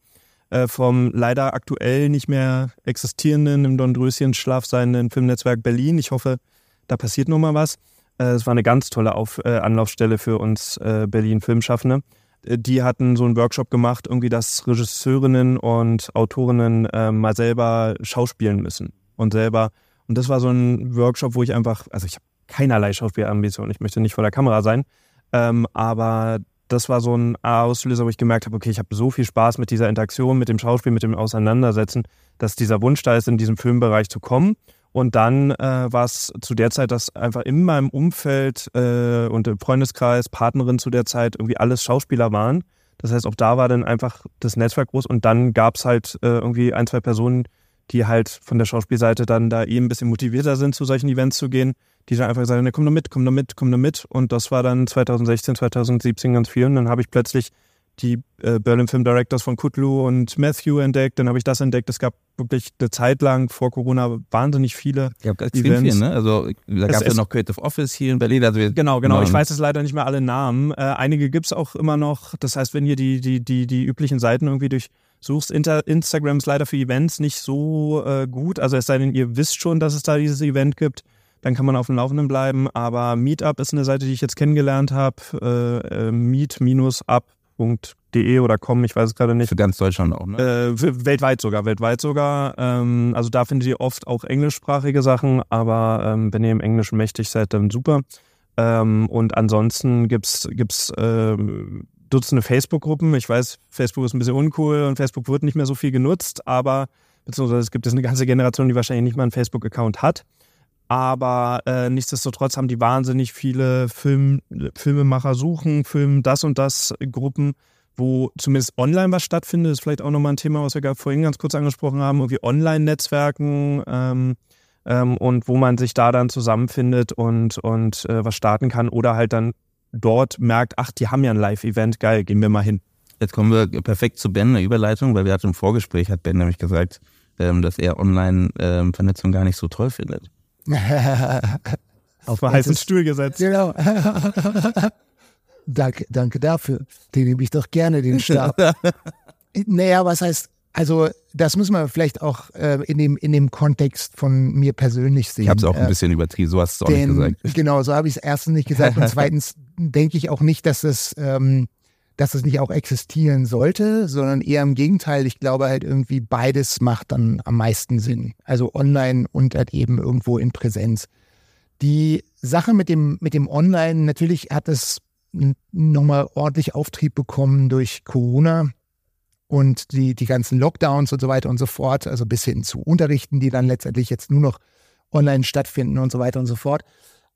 Äh, vom leider aktuell nicht mehr existierenden, im Dornröschen-Schlaf seienden Filmnetzwerk Berlin. Ich hoffe, da passiert nochmal was. Äh, es war eine ganz tolle Auf äh, Anlaufstelle für uns äh, Berlin-Filmschaffende. Äh, die hatten so einen Workshop gemacht, irgendwie, dass Regisseurinnen und Autorinnen äh, mal selber schauspielen müssen und selber. Und das war so ein Workshop, wo ich einfach, also ich habe keinerlei Schauspielambition, ich möchte nicht vor der Kamera sein, ähm, aber das war so ein Auslöser, wo ich gemerkt habe, okay, ich habe so viel Spaß mit dieser Interaktion, mit dem Schauspiel, mit dem Auseinandersetzen, dass dieser Wunsch da ist, in diesem Filmbereich zu kommen. Und dann äh, war es zu der Zeit, dass einfach in meinem Umfeld äh, und im Freundeskreis, Partnerin zu der Zeit irgendwie alles Schauspieler waren. Das heißt, auch da war dann einfach das Netzwerk groß und dann gab es halt äh, irgendwie ein, zwei Personen, die halt von der Schauspielseite dann da eben ein bisschen motivierter sind, zu solchen Events zu gehen, die dann einfach gesagt haben, komm doch mit, komm doch mit, komm doch mit. Und das war dann 2016, 2017 ganz viel. Und dann habe ich plötzlich die äh, Berlin Film Directors von Kutlu und Matthew entdeckt. Dann habe ich das entdeckt. Es gab wirklich eine Zeit lang vor Corona wahnsinnig viele ja, Events. Viel, ne? Also da gab es ja noch Creative Office hier in Berlin. Also genau, genau. Ich weiß jetzt leider nicht mehr alle Namen. Äh, einige gibt es auch immer noch. Das heißt, wenn ihr die, die, die, die üblichen Seiten irgendwie durchsuchst, Inter Instagram ist leider für Events nicht so äh, gut. Also es sei denn, ihr wisst schon, dass es da dieses Event gibt. Dann kann man auf dem Laufenden bleiben. Aber Meetup ist eine Seite, die ich jetzt kennengelernt habe. Äh, äh, meet-up De oder com, ich weiß es gerade nicht. Für ganz Deutschland auch, ne? Äh, weltweit sogar, weltweit sogar. Ähm, also da findet ihr oft auch englischsprachige Sachen, aber ähm, wenn ihr im Englischen mächtig seid, dann super. Ähm, und ansonsten gibt's gibt's ähm, Dutzende Facebook-Gruppen. Ich weiß, Facebook ist ein bisschen uncool und Facebook wird nicht mehr so viel genutzt, aber beziehungsweise es gibt jetzt eine ganze Generation, die wahrscheinlich nicht mal einen Facebook-Account hat. Aber äh, nichtsdestotrotz haben die wahnsinnig viele Film, Filmemacher suchen, Film das und das Gruppen, wo zumindest online was stattfindet. Das ist vielleicht auch nochmal ein Thema, was wir vorhin ganz kurz angesprochen haben, irgendwie Online-Netzwerken ähm, ähm, und wo man sich da dann zusammenfindet und, und äh, was starten kann oder halt dann dort merkt, ach, die haben ja ein Live-Event, geil, gehen wir mal hin. Jetzt kommen wir perfekt zu Ben, eine Überleitung, weil wir hatten im Vorgespräch, hat Ben nämlich gesagt, ähm, dass er Online-Vernetzung ähm, gar nicht so toll findet. Auf einen heißen Stuhl gesetzt. Genau. danke, danke dafür. Den nehme ich doch gerne, den Stab. naja, was heißt, also das muss man vielleicht auch äh, in, dem, in dem Kontext von mir persönlich sehen. Ich habe es auch ein äh, bisschen übertrieben, so hast du es auch nicht gesagt. Genau, so habe ich es erstens nicht gesagt und zweitens denke ich auch nicht, dass es ähm, dass es nicht auch existieren sollte, sondern eher im Gegenteil. Ich glaube halt irgendwie beides macht dann am meisten Sinn. Also online und halt eben irgendwo in Präsenz. Die Sache mit dem, mit dem Online, natürlich hat es nochmal ordentlich Auftrieb bekommen durch Corona und die, die ganzen Lockdowns und so weiter und so fort, also bis hin zu Unterrichten, die dann letztendlich jetzt nur noch online stattfinden und so weiter und so fort.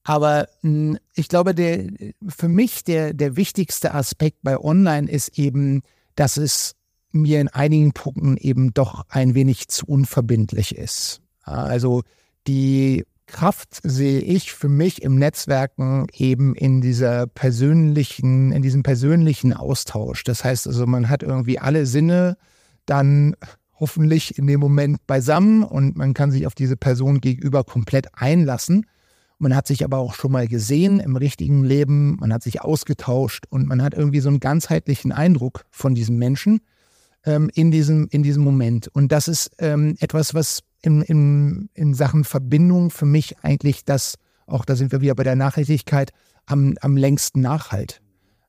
Aber mh, hm, ich glaube, der, für mich der, der wichtigste Aspekt bei Online ist eben, dass es mir in einigen Punkten eben doch ein wenig zu unverbindlich ist. Also die Kraft sehe ich für mich im Netzwerken eben in dieser persönlichen, in diesem persönlichen Austausch. Das heißt also, man hat irgendwie alle Sinne dann hoffentlich in dem Moment beisammen und man kann sich auf diese Person gegenüber komplett einlassen. Man hat sich aber auch schon mal gesehen im richtigen Leben, man hat sich ausgetauscht und man hat irgendwie so einen ganzheitlichen Eindruck von diesem Menschen ähm, in, diesem, in diesem Moment. Und das ist ähm, etwas, was in, in, in Sachen Verbindung für mich eigentlich das, auch da sind wir wieder bei der Nachhaltigkeit, am, am längsten nachhalt.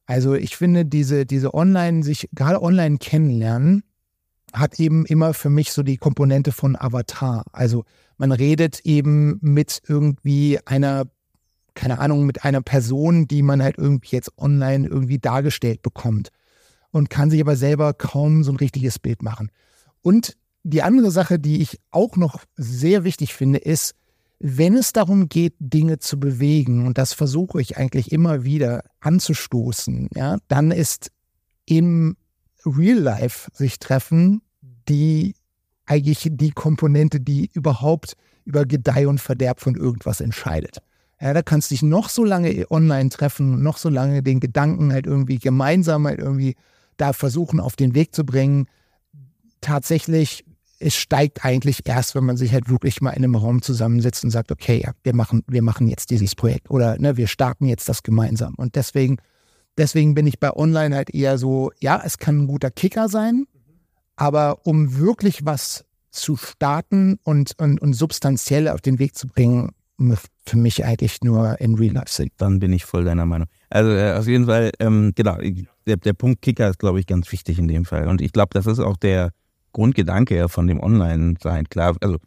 Also ich finde, diese, diese Online, sich gerade online kennenlernen, hat eben immer für mich so die Komponente von Avatar. Also man redet eben mit irgendwie einer, keine Ahnung, mit einer Person, die man halt irgendwie jetzt online irgendwie dargestellt bekommt und kann sich aber selber kaum so ein richtiges Bild machen. Und die andere Sache, die ich auch noch sehr wichtig finde, ist, wenn es darum geht, Dinge zu bewegen, und das versuche ich eigentlich immer wieder anzustoßen, ja, dann ist im Real Life sich treffen die eigentlich die Komponente, die überhaupt über Gedeih und Verderb von irgendwas entscheidet. Ja, da kannst du dich noch so lange online treffen, noch so lange den Gedanken halt irgendwie gemeinsam halt irgendwie da versuchen auf den Weg zu bringen. Tatsächlich es steigt eigentlich erst, wenn man sich halt wirklich mal in einem Raum zusammensetzt und sagt, okay, ja, wir machen, wir machen jetzt dieses Projekt oder ne, wir starten jetzt das gemeinsam. Und deswegen, deswegen bin ich bei Online halt eher so, ja, es kann ein guter Kicker sein, aber um wirklich was zu starten und, und, und substanziell auf den Weg zu bringen, für mich eigentlich nur in Real Life Sinn. Dann bin ich voll deiner Meinung. Also äh, auf jeden Fall, ähm, genau, der, der Punkt Kicker ist, glaube ich, ganz wichtig in dem Fall. Und ich glaube, das ist auch der, Grundgedanke von dem Online-Sein. Klar, also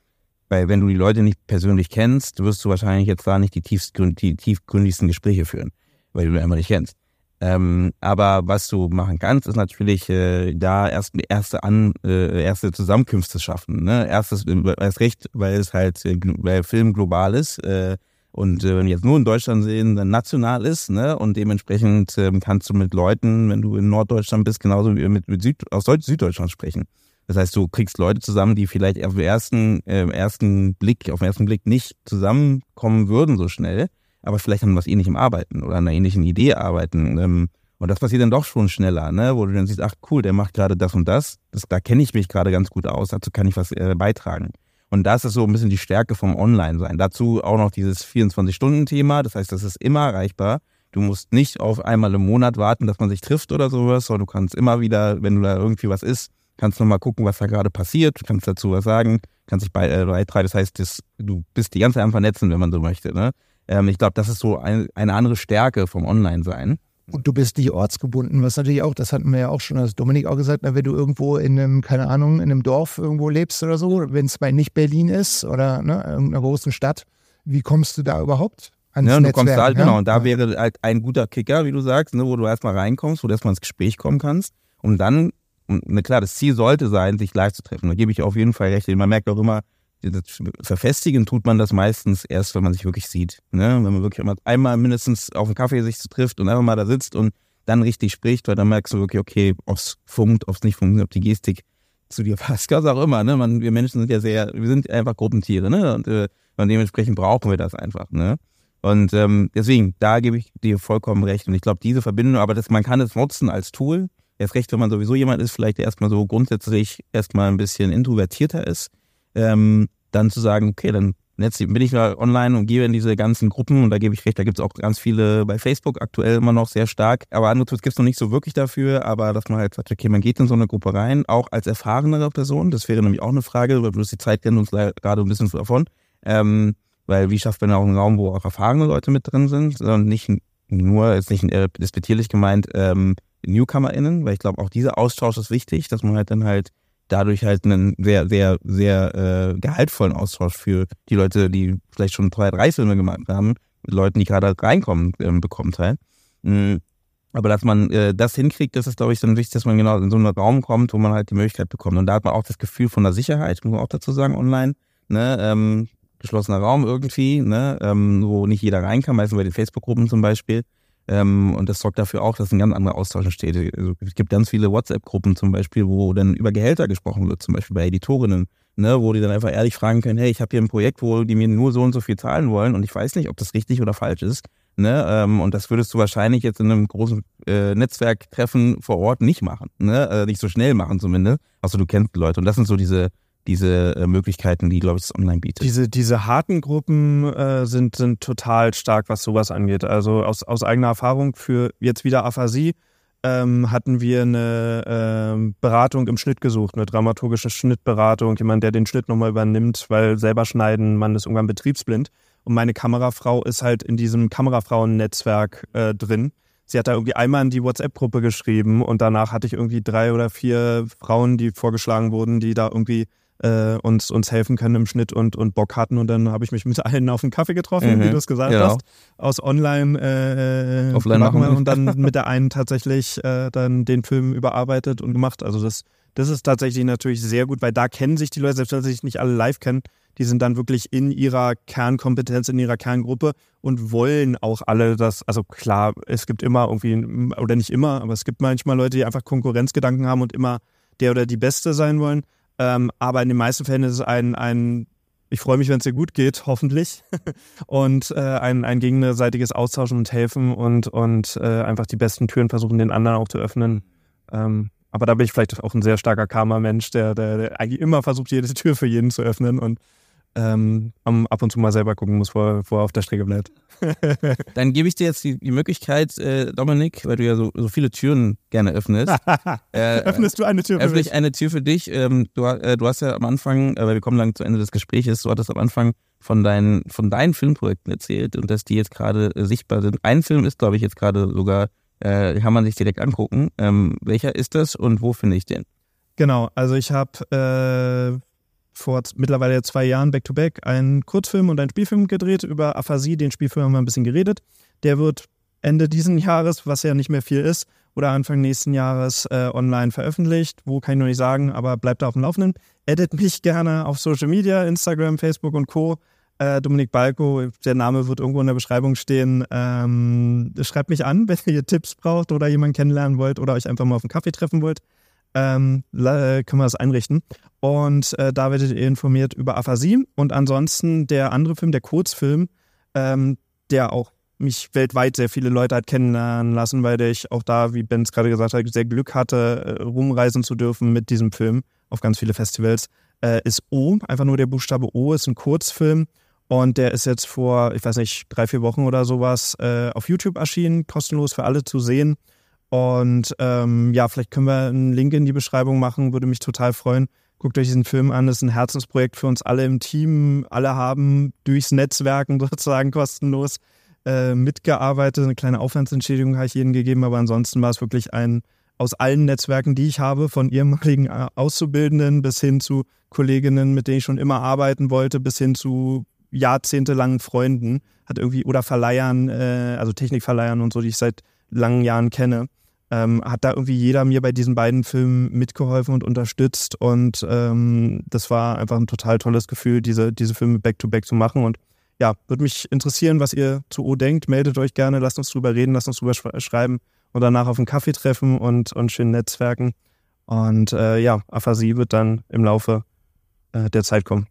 weil wenn du die Leute nicht persönlich kennst, wirst du wahrscheinlich jetzt da nicht die, die tiefgründigsten Gespräche führen, weil du einfach nicht kennst. Ähm, aber was du machen kannst, ist natürlich äh, da erst erste an äh, erste Zusammenkünfte schaffen. Ne? Erstes erst recht, weil es halt äh, weil Film global ist äh, und äh, wenn wir jetzt nur in Deutschland sehen, dann national ist, ne? Und dementsprechend äh, kannst du mit Leuten, wenn du in Norddeutschland bist, genauso wie mit, mit Süd aus Süddeutschland sprechen. Das heißt, du kriegst Leute zusammen, die vielleicht auf den ersten, äh, ersten Blick, auf den ersten Blick nicht zusammenkommen würden so schnell, aber vielleicht an was ähnlichem arbeiten oder an einer ähnlichen Idee arbeiten. Ähm, und das passiert dann doch schon schneller, ne? wo du dann siehst, ach cool, der macht gerade das und das, das da kenne ich mich gerade ganz gut aus, dazu kann ich was äh, beitragen. Und das ist so ein bisschen die Stärke vom Online-Sein. Dazu auch noch dieses 24-Stunden-Thema, das heißt, das ist immer erreichbar. Du musst nicht auf einmal im Monat warten, dass man sich trifft oder sowas, sondern du kannst immer wieder, wenn du da irgendwie was ist, kannst nochmal gucken, was da gerade passiert, kannst dazu was sagen, kannst dich äh, beitragen. Das heißt, das, du bist die ganze Zeit am Vernetzen, wenn man so möchte. Ne? Ähm, ich glaube, das ist so ein, eine andere Stärke vom Online-Sein. Und du bist nicht ortsgebunden, was natürlich auch, das hatten wir ja auch schon, als Dominik auch gesagt, wenn du irgendwo in einem, keine Ahnung, in einem Dorf irgendwo lebst oder so, wenn es bei nicht Berlin ist oder ne, irgendeiner großen Stadt, wie kommst du da überhaupt? Ans ja, du kommst da halt, ja? genau, und da ja. wäre halt ein guter Kicker, wie du sagst, ne, wo du erstmal reinkommst, wo du erstmal ins Gespräch kommen kannst, um dann und na klar, das Ziel sollte sein, sich live zu treffen. Da gebe ich auf jeden Fall recht. Man merkt auch immer, verfestigen tut man das meistens erst, wenn man sich wirklich sieht. Ne? Wenn man wirklich einmal mindestens auf einen Kaffee sich trifft und einfach mal da sitzt und dann richtig spricht, weil dann merkst du wirklich, okay, ob's funkt, ob's nicht funkt, ob die Gestik zu dir passt, was auch immer. Ne? Man, wir Menschen sind ja sehr, wir sind einfach Gruppentiere, ne? Und, äh, und dementsprechend brauchen wir das einfach, ne? Und ähm, deswegen, da gebe ich dir vollkommen recht. Und ich glaube, diese Verbindung, aber das, man kann es nutzen als Tool, Erst recht, wenn man sowieso jemand ist, vielleicht erstmal so grundsätzlich erstmal ein bisschen introvertierter ist, ähm, dann zu sagen, okay, dann bin ich mal online und gehe in diese ganzen Gruppen und da gebe ich recht, da gibt es auch ganz viele bei Facebook aktuell immer noch sehr stark, aber andere Tools gibt es noch nicht so wirklich dafür, aber dass man halt sagt, okay, man geht in so eine Gruppe rein, auch als erfahrenere Person, das wäre nämlich auch eine Frage, weil bloß die Zeit kennt uns gerade ein bisschen davon, ähm, weil wie schafft man auch einen Raum, wo auch erfahrene Leute mit drin sind, sondern nicht nur, jetzt nicht äh, despektierlich gemeint, ähm, NewcomerInnen, weil ich glaube, auch dieser Austausch ist wichtig, dass man halt dann halt dadurch halt einen sehr, sehr, sehr äh, gehaltvollen Austausch für die Leute, die vielleicht schon zwei, drei Filme gemacht haben, mit Leuten, die gerade reinkommen, ähm, bekommt halt. Mhm. Aber dass man äh, das hinkriegt, das ist, glaube ich, dann wichtig, dass man genau in so einen Raum kommt, wo man halt die Möglichkeit bekommt. Und da hat man auch das Gefühl von der Sicherheit, muss man auch dazu sagen, online. Ne? Ähm, geschlossener Raum irgendwie, ne? ähm, wo nicht jeder rein kann, meistens bei den Facebook-Gruppen zum Beispiel. Ähm, und das sorgt dafür auch, dass ein ganz anderer Austausch entsteht. Also, es gibt ganz viele WhatsApp-Gruppen zum Beispiel, wo dann über Gehälter gesprochen wird, zum Beispiel bei Editorinnen, ne, wo die dann einfach ehrlich fragen können, hey, ich habe hier ein Projekt, wo die mir nur so und so viel zahlen wollen und ich weiß nicht, ob das richtig oder falsch ist. Ne, ähm, und das würdest du wahrscheinlich jetzt in einem großen äh, Netzwerktreffen vor Ort nicht machen, ne, äh, nicht so schnell machen zumindest, Also du kennst Leute und das sind so diese diese äh, Möglichkeiten, die, glaube ich, das Online bietet. Diese, diese harten Gruppen äh, sind, sind total stark, was sowas angeht. Also aus, aus eigener Erfahrung für jetzt wieder Aphasie ähm, hatten wir eine ähm, Beratung im Schnitt gesucht, eine dramaturgische Schnittberatung, jemand, der den Schnitt nochmal übernimmt, weil selber schneiden, man ist irgendwann betriebsblind. Und meine Kamerafrau ist halt in diesem Kamerafrauen-Netzwerk äh, drin. Sie hat da irgendwie einmal in die WhatsApp-Gruppe geschrieben und danach hatte ich irgendwie drei oder vier Frauen, die vorgeschlagen wurden, die da irgendwie äh, uns, uns helfen können im Schnitt und, und Bock hatten. Und dann habe ich mich mit allen auf einen Kaffee getroffen, mhm, wie du es gesagt genau. hast, aus Online, äh, Offline machen und dann mit der einen tatsächlich äh, dann den Film überarbeitet und gemacht. Also das, das ist tatsächlich natürlich sehr gut, weil da kennen sich die Leute, selbst wenn sie sich nicht alle live kennen, die sind dann wirklich in ihrer Kernkompetenz, in ihrer Kerngruppe und wollen auch alle das, also klar, es gibt immer irgendwie, oder nicht immer, aber es gibt manchmal Leute, die einfach Konkurrenzgedanken haben und immer der oder die Beste sein wollen. Ähm, aber in den meisten Fällen ist es ein, ein ich freue mich, wenn es dir gut geht, hoffentlich. und äh, ein, ein gegenseitiges Austauschen und Helfen und, und äh, einfach die besten Türen versuchen, den anderen auch zu öffnen. Ähm, aber da bin ich vielleicht auch ein sehr starker Karma-Mensch, der, der, der eigentlich immer versucht, jede Tür für jeden zu öffnen und ähm, ab und zu mal selber gucken muss, wo er, wo er auf der Strecke bleibt. Dann gebe ich dir jetzt die, die Möglichkeit, äh, Dominik, weil du ja so, so viele Türen gerne öffnest. äh, Öffnest du eine Tür für mich? eine Tür für dich. Ähm, du, äh, du, hast ja am Anfang, äh, weil wir kommen lang zu Ende des Gesprächs, du hattest am Anfang von deinen, von deinen Filmprojekten erzählt und dass die jetzt gerade äh, sichtbar sind. Ein Film ist, glaube ich, jetzt gerade sogar, äh, kann man sich direkt angucken. Ähm, welcher ist das und wo finde ich den? Genau, also ich habe vor mittlerweile zwei Jahren Back-to-Back -back einen Kurzfilm und einen Spielfilm gedreht über Aphasie. Den Spielfilm haben wir ein bisschen geredet. Der wird Ende diesen Jahres, was ja nicht mehr viel ist, oder Anfang nächsten Jahres äh, online veröffentlicht. Wo kann ich noch nicht sagen, aber bleibt da auf dem Laufenden. Edit mich gerne auf Social Media, Instagram, Facebook und Co. Äh, Dominik Balko, der Name wird irgendwo in der Beschreibung stehen. Ähm, schreibt mich an, wenn ihr Tipps braucht oder jemanden kennenlernen wollt oder euch einfach mal auf einen Kaffee treffen wollt ähm, können wir das einrichten. Und äh, da werdet ihr informiert über Aphasie. Und ansonsten der andere Film, der Kurzfilm, ähm, der auch mich weltweit sehr viele Leute hat kennenlernen lassen, weil ich auch da, wie Ben es gerade gesagt hat, sehr Glück hatte, äh, rumreisen zu dürfen mit diesem Film auf ganz viele Festivals, äh, ist O, einfach nur der Buchstabe O, ist ein Kurzfilm. Und der ist jetzt vor, ich weiß nicht, drei, vier Wochen oder sowas äh, auf YouTube erschienen, kostenlos für alle zu sehen. Und ähm, ja, vielleicht können wir einen Link in die Beschreibung machen, würde mich total freuen. Guckt euch diesen Film an, das ist ein Herzensprojekt für uns alle im Team. Alle haben durchs Netzwerken sozusagen kostenlos äh, mitgearbeitet. Eine kleine Aufwandsentschädigung habe ich jedem gegeben, aber ansonsten war es wirklich ein aus allen Netzwerken, die ich habe, von ehemaligen äh, Auszubildenden bis hin zu Kolleginnen, mit denen ich schon immer arbeiten wollte, bis hin zu jahrzehntelangen Freunden, hat irgendwie oder Verleihern, äh, also Technikverleihern und so, die ich seit langen Jahren kenne ähm, hat da irgendwie jeder mir bei diesen beiden Filmen mitgeholfen und unterstützt. Und ähm, das war einfach ein total tolles Gefühl, diese, diese Filme back-to-back -back zu machen. Und ja, würde mich interessieren, was ihr zu O denkt. Meldet euch gerne, lasst uns drüber reden, lasst uns drüber schreiben und danach auf einen Kaffee treffen und, und schön netzwerken. Und äh, ja, Aphasie wird dann im Laufe äh, der Zeit kommen.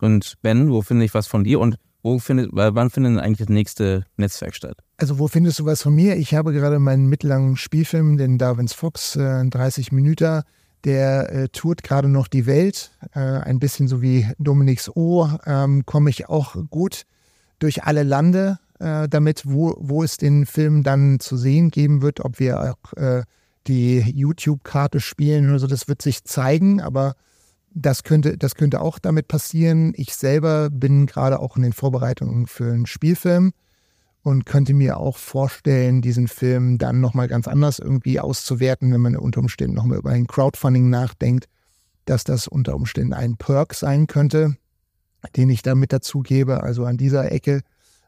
Und Ben, wo finde ich was von dir? Und wo findet, wann findet eigentlich das nächste Netzwerk statt? Also wo findest du was von mir? Ich habe gerade meinen mittellangen Spielfilm, den Darwins Fox, äh, 30 Minuten. Der äh, tourt gerade noch die Welt. Äh, ein bisschen so wie Dominiks O. Ähm, Komme ich auch gut durch alle Lande äh, damit, wo, wo es den Film dann zu sehen geben wird. Ob wir auch äh, die YouTube-Karte spielen oder so, das wird sich zeigen. Aber das könnte, das könnte auch damit passieren. Ich selber bin gerade auch in den Vorbereitungen für einen Spielfilm und könnte mir auch vorstellen, diesen Film dann nochmal ganz anders irgendwie auszuwerten, wenn man unter Umständen nochmal über ein Crowdfunding nachdenkt, dass das unter Umständen ein Perk sein könnte, den ich da mit dazu gebe. Also an dieser Ecke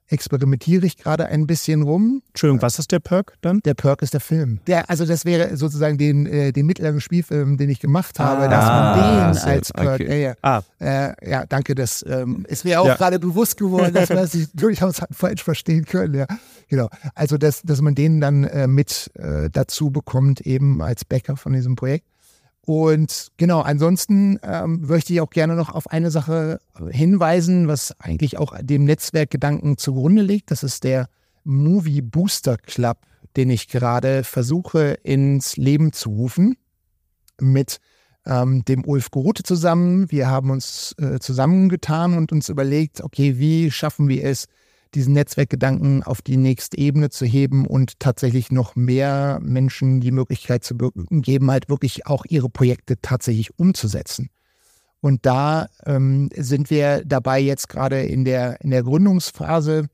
experimentiere ich gerade ein bisschen rum. Entschuldigung, was ist der Perk dann? Der Perk ist der Film. Der, also das wäre sozusagen den, äh, den mittleren Spielfilm, den ich gemacht habe, ah, dass man den so, als Perk. Okay. Äh, ah. äh, ja, danke, das ähm, ist mir auch ja. gerade bewusst geworden, dass man sich durchaus hat falsch verstehen können. Ja, genau. Also dass, dass man den dann äh, mit äh, dazu bekommt, eben als Bäcker von diesem Projekt. Und genau, ansonsten ähm, möchte ich auch gerne noch auf eine Sache hinweisen, was eigentlich auch dem Netzwerkgedanken zugrunde liegt. Das ist der Movie Booster Club, den ich gerade versuche ins Leben zu rufen mit ähm, dem Ulf Grote zusammen. Wir haben uns äh, zusammengetan und uns überlegt, okay, wie schaffen wir es, diesen Netzwerkgedanken auf die nächste Ebene zu heben und tatsächlich noch mehr Menschen die Möglichkeit zu geben, halt wirklich auch ihre Projekte tatsächlich umzusetzen. Und da ähm, sind wir dabei jetzt gerade in der, in der Gründungsphase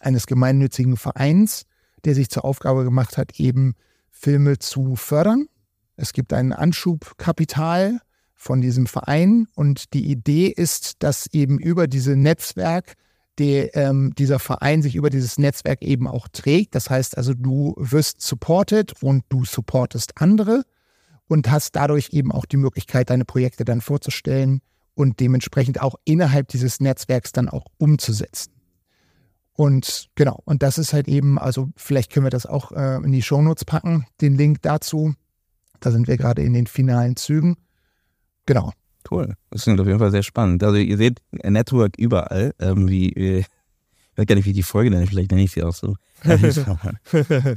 eines gemeinnützigen Vereins, der sich zur Aufgabe gemacht hat, eben Filme zu fördern. Es gibt ein Anschubkapital von diesem Verein und die Idee ist, dass eben über diese Netzwerk die, ähm, dieser Verein sich über dieses Netzwerk eben auch trägt. Das heißt also, du wirst supported und du supportest andere und hast dadurch eben auch die Möglichkeit, deine Projekte dann vorzustellen und dementsprechend auch innerhalb dieses Netzwerks dann auch umzusetzen. Und genau, und das ist halt eben, also vielleicht können wir das auch äh, in die Shownotes packen, den Link dazu. Da sind wir gerade in den finalen Zügen. Genau. Cool. Das klingt auf jeden Fall sehr spannend. Also ihr seht Network überall, ähm, wie, äh, ich weiß gar nicht, wie die Folge nenne, vielleicht nenne ich sie auch so.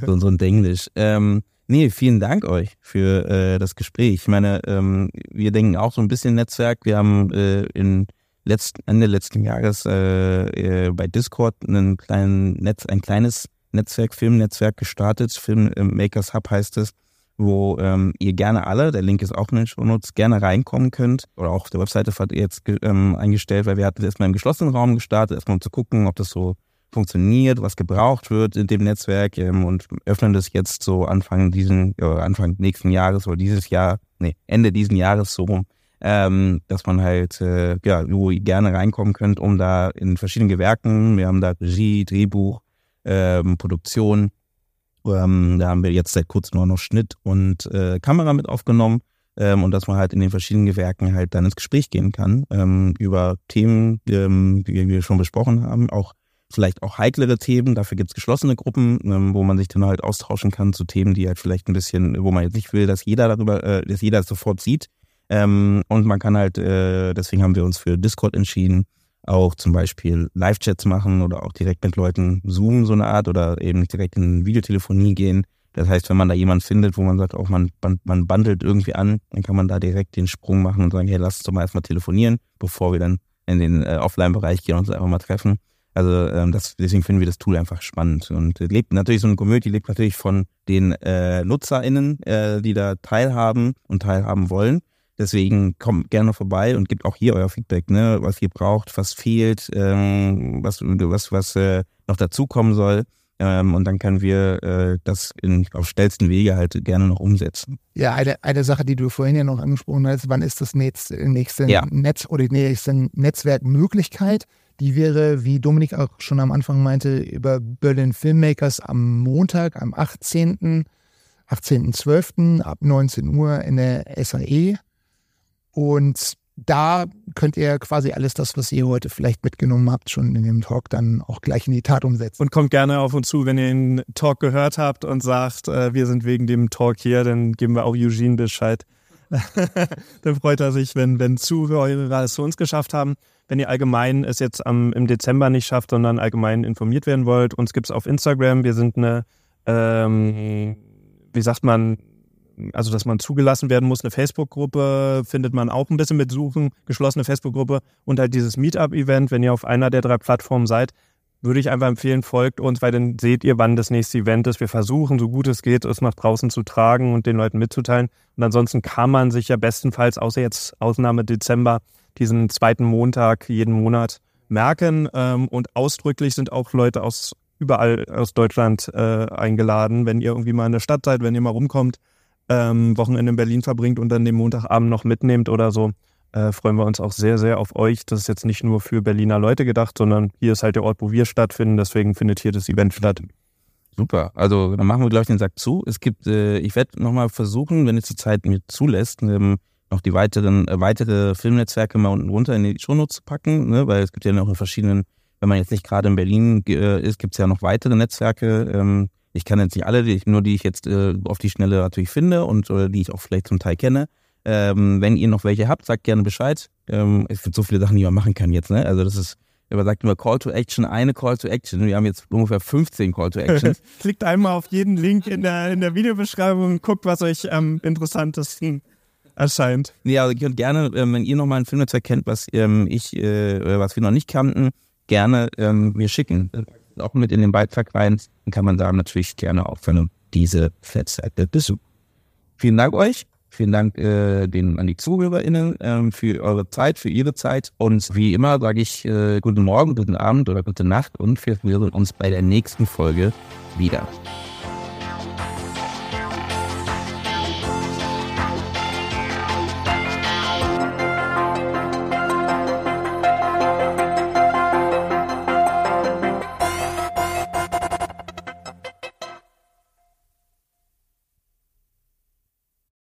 so, so ein Englisch. Ähm, nee, vielen Dank euch für äh, das Gespräch. Ich meine, ähm, wir denken auch so ein bisschen Netzwerk. Wir haben äh, in letzten, Ende letzten Jahres äh, äh, bei Discord einen kleinen Netz, ein kleines Netzwerk, Filmnetzwerk gestartet. Filmmakers Hub heißt es wo ähm, ihr gerne alle, der Link ist auch in den Shownotes, gerne reinkommen könnt. Oder auch auf der Webseite hat jetzt ähm, eingestellt, weil wir hatten erstmal im geschlossenen Raum gestartet, erstmal um zu gucken, ob das so funktioniert, was gebraucht wird in dem Netzwerk ähm, und öffnen das jetzt so Anfang diesen, äh, Anfang nächsten Jahres oder dieses Jahr, nee, Ende diesen Jahres so rum, ähm, dass man halt, äh, ja, wo ihr gerne reinkommen könnt, um da in verschiedenen Gewerken, wir haben da Regie, Drehbuch, ähm, Produktion, ähm, da haben wir jetzt seit kurzem nur noch Schnitt und äh, Kamera mit aufgenommen ähm, und dass man halt in den verschiedenen Gewerken halt dann ins Gespräch gehen kann ähm, über Themen, ähm, die wir schon besprochen haben, auch vielleicht auch heiklere Themen. Dafür gibt's geschlossene Gruppen, ähm, wo man sich dann halt austauschen kann zu Themen, die halt vielleicht ein bisschen, wo man jetzt nicht will, dass jeder darüber, äh, dass jeder es sofort sieht. Ähm, und man kann halt, äh, deswegen haben wir uns für Discord entschieden, auch zum Beispiel Live-Chats machen oder auch direkt mit Leuten zoomen, so eine Art, oder eben direkt in Videotelefonie gehen. Das heißt, wenn man da jemanden findet, wo man sagt, auch man, man bandelt irgendwie an, dann kann man da direkt den Sprung machen und sagen, hey, lass uns doch mal erstmal telefonieren, bevor wir dann in den äh, Offline-Bereich gehen und uns einfach mal treffen. Also ähm, das, deswegen finden wir das Tool einfach spannend und lebt natürlich so eine Community lebt natürlich von den äh, NutzerInnen, äh, die da teilhaben und teilhaben wollen. Deswegen kommt gerne vorbei und gebt auch hier euer Feedback, ne, was ihr braucht, was fehlt, ähm, was, was, was äh, noch dazukommen soll. Ähm, und dann können wir äh, das in, auf schnellsten Wege halt gerne noch umsetzen. Ja, eine, eine Sache, die du vorhin ja noch angesprochen hast, wann ist das nächste, nächste ja. Netz oder die nächste Netzwerkmöglichkeit? Die wäre, wie Dominik auch schon am Anfang meinte, über Berlin Filmmakers am Montag, am 18. 18.12. ab 19 Uhr in der SAE. Und da könnt ihr quasi alles das, was ihr heute vielleicht mitgenommen habt, schon in dem Talk dann auch gleich in die Tat umsetzen. Und kommt gerne auf uns zu, wenn ihr den Talk gehört habt und sagt, äh, wir sind wegen dem Talk hier, dann geben wir auch Eugene Bescheid. dann freut er sich, wenn, wenn Zuhörer es zu uns geschafft haben. Wenn ihr allgemein es jetzt am, im Dezember nicht schafft, sondern allgemein informiert werden wollt, uns gibt es auf Instagram. Wir sind eine, ähm, wie sagt man, also dass man zugelassen werden muss. Eine Facebook-Gruppe findet man auch ein bisschen mit Suchen, geschlossene Facebook-Gruppe und halt dieses Meetup-Event, wenn ihr auf einer der drei Plattformen seid, würde ich einfach empfehlen, folgt uns, weil dann seht ihr, wann das nächste Event ist. Wir versuchen, so gut es geht, es nach draußen zu tragen und den Leuten mitzuteilen. Und ansonsten kann man sich ja bestenfalls, außer jetzt Ausnahme Dezember, diesen zweiten Montag jeden Monat merken. Ähm, und ausdrücklich sind auch Leute aus überall aus Deutschland äh, eingeladen, wenn ihr irgendwie mal in der Stadt seid, wenn ihr mal rumkommt ähm, Wochenende in Berlin verbringt und dann den Montagabend noch mitnehmt oder so, äh, freuen wir uns auch sehr, sehr auf euch. Das ist jetzt nicht nur für Berliner Leute gedacht, sondern hier ist halt der Ort, wo wir stattfinden. Deswegen findet hier das Event statt. Super. Also dann machen wir gleich den Sack zu. Es gibt, äh, ich werde nochmal versuchen, wenn es die Zeit mir zulässt, ähm, noch die weiteren äh, weitere Filmnetzwerke mal unten runter in die Shownotes zu packen, ne? weil es gibt ja noch in verschiedenen, wenn man jetzt nicht gerade in Berlin äh, ist, gibt es ja noch weitere Netzwerke. Ähm, ich kann jetzt nicht alle, die ich, nur die ich jetzt äh, auf die Schnelle natürlich finde und oder die ich auch vielleicht zum Teil kenne. Ähm, wenn ihr noch welche habt, sagt gerne Bescheid. Ähm, es gibt so viele Sachen, die man machen kann jetzt. Ne? Also das ist, man sagt immer Call to Action, eine Call to Action. Wir haben jetzt ungefähr 15 Call to Actions. Klickt einmal auf jeden Link in der, in der Videobeschreibung und guckt, was euch am interessantesten erscheint. Ja, also ihr könnt gerne, ähm, wenn ihr noch mal ein Filmnetzwerk kennt, was ähm, ich, äh, was wir noch nicht kannten, gerne ähm, mir schicken. Auch mit in den Beitrag rein. Dann kann man da natürlich gerne auch für diese Fettseite besuchen. Vielen Dank euch. Vielen Dank äh, den, an die ZuhörerInnen ähm, für eure Zeit, für ihre Zeit. Und wie immer sage ich äh, guten Morgen, guten Abend oder gute Nacht und wir hören uns bei der nächsten Folge wieder.